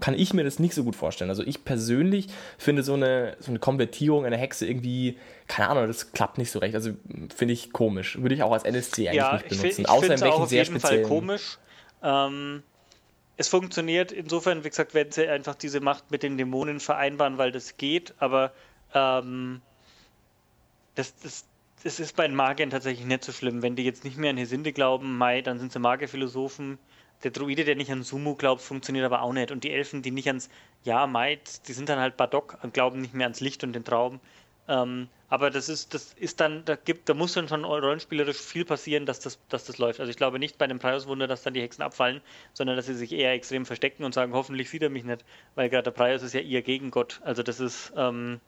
kann ich mir das nicht so gut vorstellen. Also ich persönlich finde so eine, so eine Konvertierung einer Hexe irgendwie, keine Ahnung, das klappt nicht so recht. Also finde ich komisch. Würde ich auch als NSC eigentlich Ja, nicht ich, benutzen. fi- ich außer finde in es welchen auch auf sehr jeden Fall speziellen. komisch. Ähm, es funktioniert insofern, wie gesagt, wenn sie einfach diese Macht mit den Dämonen vereinbaren, weil das geht, aber ähm, das, das, das ist bei den Magiern tatsächlich nicht so schlimm. Wenn die jetzt nicht mehr an Hesinde glauben, Mai, dann sind sie Magierphilosophen. Der Druide, der nicht an Sumu glaubt, funktioniert aber auch nicht. Und die Elfen, die nicht ans Ja, Mai, die sind dann halt Badok und glauben nicht mehr ans Licht und den Traum. Ähm, aber das ist, das ist dann, da gibt, da muss dann schon rollenspielerisch viel passieren, dass das, dass das läuft. Also ich glaube nicht bei dem Prius-Wunder, dass dann die Hexen abfallen, sondern dass sie sich eher extrem verstecken und sagen, hoffentlich sieht er mich nicht, weil gerade der Prius ist ja ihr Gegengott. Also das ist, ähm,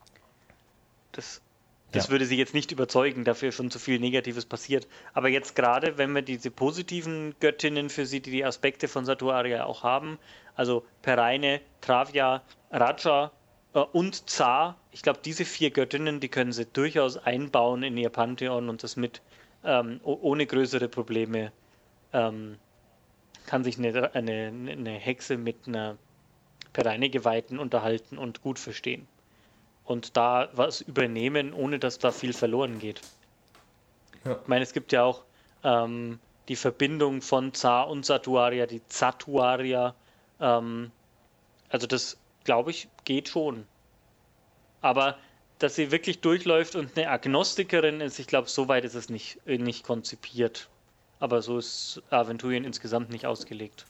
das, das Ja. würde sie jetzt nicht überzeugen, dafür schon zu viel Negatives passiert. Aber jetzt gerade, wenn wir diese positiven Göttinnen für sie, die die Aspekte von Satuaria auch haben, also Pereine, Travia, Raja und Zar, ich glaube, diese vier Göttinnen, die können sie durchaus einbauen in ihr Pantheon und das mit ähm, ohne größere Probleme ähm, kann sich eine, eine, eine Hexe mit einer Pereine geweihten unterhalten und gut verstehen. Und da was übernehmen, ohne dass da viel verloren geht. Ja. Ich meine, es gibt ja auch ähm, die Verbindung von Zar und Satuaria, die Zatuaria. Ähm, also das, glaube ich, geht schon. Aber dass sie wirklich durchläuft und eine Agnostikerin ist, ich glaube, so weit ist es nicht, äh, nicht konzipiert. Aber so ist Aventurien insgesamt nicht ausgelegt.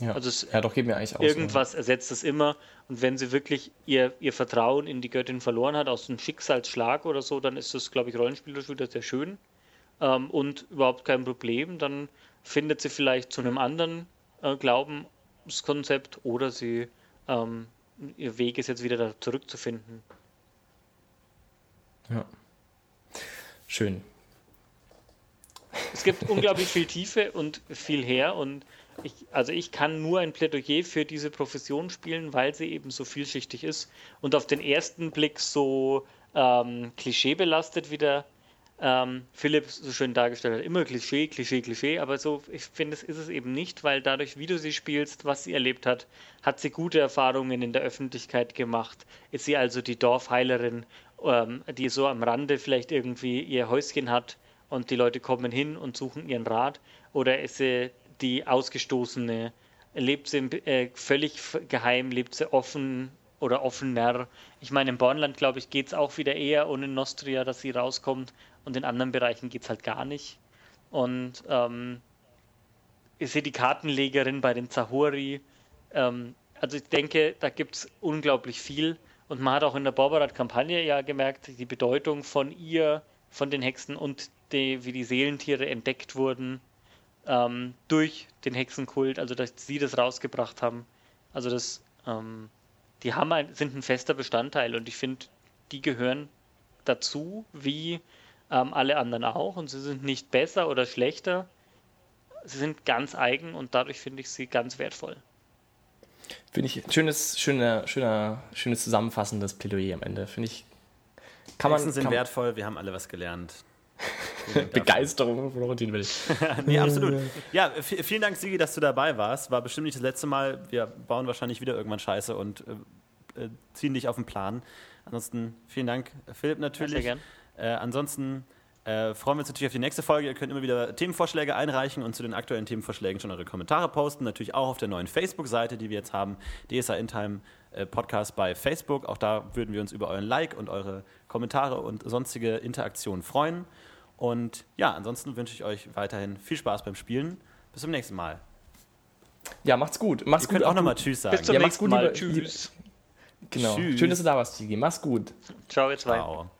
Ja. Also es, ja, doch, geht mir eigentlich aus. irgendwas ersetzt es immer. Und wenn sie wirklich ihr, ihr Vertrauen in die Göttin verloren hat, aus einem Schicksalsschlag oder so, dann ist das, glaube ich, rollenspielerisch wieder sehr schön. Ähm, und überhaupt kein Problem. Dann findet sie vielleicht zu einem anderen äh, Glaubenskonzept oder sie ähm, ihr Weg ist jetzt wieder da zurückzufinden. Ja. Schön. Es gibt unglaublich viel Tiefe und viel her und ich, also ich kann nur ein Plädoyer für diese Profession spielen, weil sie eben so vielschichtig ist und auf den ersten Blick so ähm, klischeebelastet, wie der ähm, Philipp so schön dargestellt hat. Immer Klischee, Klischee, Klischee, aber so, ich finde, es ist es eben nicht, weil dadurch, wie du sie spielst, was sie erlebt hat, hat sie gute Erfahrungen in der Öffentlichkeit gemacht. Ist sie also die Dorfheilerin, ähm, die so am Rande vielleicht irgendwie ihr Häuschen hat und die Leute kommen hin und suchen ihren Rat? Oder ist sie die Ausgestoßene? Lebt sie äh, völlig geheim? Lebt sie offen oder offener? Ich meine, im Bornland, glaube ich, geht es auch wieder eher ohne Nostria, dass sie rauskommt. Und in anderen Bereichen geht es halt gar nicht. Und ähm, ist sie die Kartenlegerin bei den Zahori? Ähm, also ich denke, da gibt es unglaublich viel. Und man hat auch in der Borberat-Kampagne ja gemerkt, die Bedeutung von ihr, von den Hexen und die, wie die Seelentiere entdeckt wurden ähm, durch den Hexenkult, also dass sie das rausgebracht haben. Also das, ähm, die haben ein, sind ein fester Bestandteil und ich finde, die gehören dazu, wie ähm, alle anderen auch. Und sie sind nicht besser oder schlechter. Sie sind ganz eigen und dadurch finde ich sie ganz wertvoll. Finde ich ein schönes, schöner, schöner, schönes zusammenfassendes Plädoyer am Ende. Finde ich. Kann man. Sind kann, wertvoll, wir haben alle was gelernt. Begeisterung von Florentin Will. nee, absolut. Ja, vielen Dank, Sigi, dass du dabei warst. War bestimmt nicht das letzte Mal. Wir bauen wahrscheinlich wieder irgendwann Scheiße und äh, äh, ziehen dich auf den Plan. Ansonsten vielen Dank, Philipp, natürlich. Sehr gern. Äh, ansonsten äh, freuen wir uns natürlich auf die nächste Folge. Ihr könnt immer wieder Themenvorschläge einreichen und zu den aktuellen Themenvorschlägen schon eure Kommentare posten. Natürlich auch auf der neuen Facebook-Seite, die wir jetzt haben, DSA In Time äh, Podcast bei Facebook. Auch da würden wir uns über euren Like und eure Kommentare und sonstige Interaktion freuen. Und ja, ansonsten wünsche ich euch weiterhin viel Spaß beim Spielen. Bis zum nächsten Mal. Ja, macht's gut. Macht's Ihr gut. könnt auch nochmal Tschüss sagen. Bis zum Ja, nächsten gut, Mal. Tschüss. Genau. Tschüss. Schön, dass du da warst, Tigi. Mach's gut. Ciao, ihr zwei. Ciao.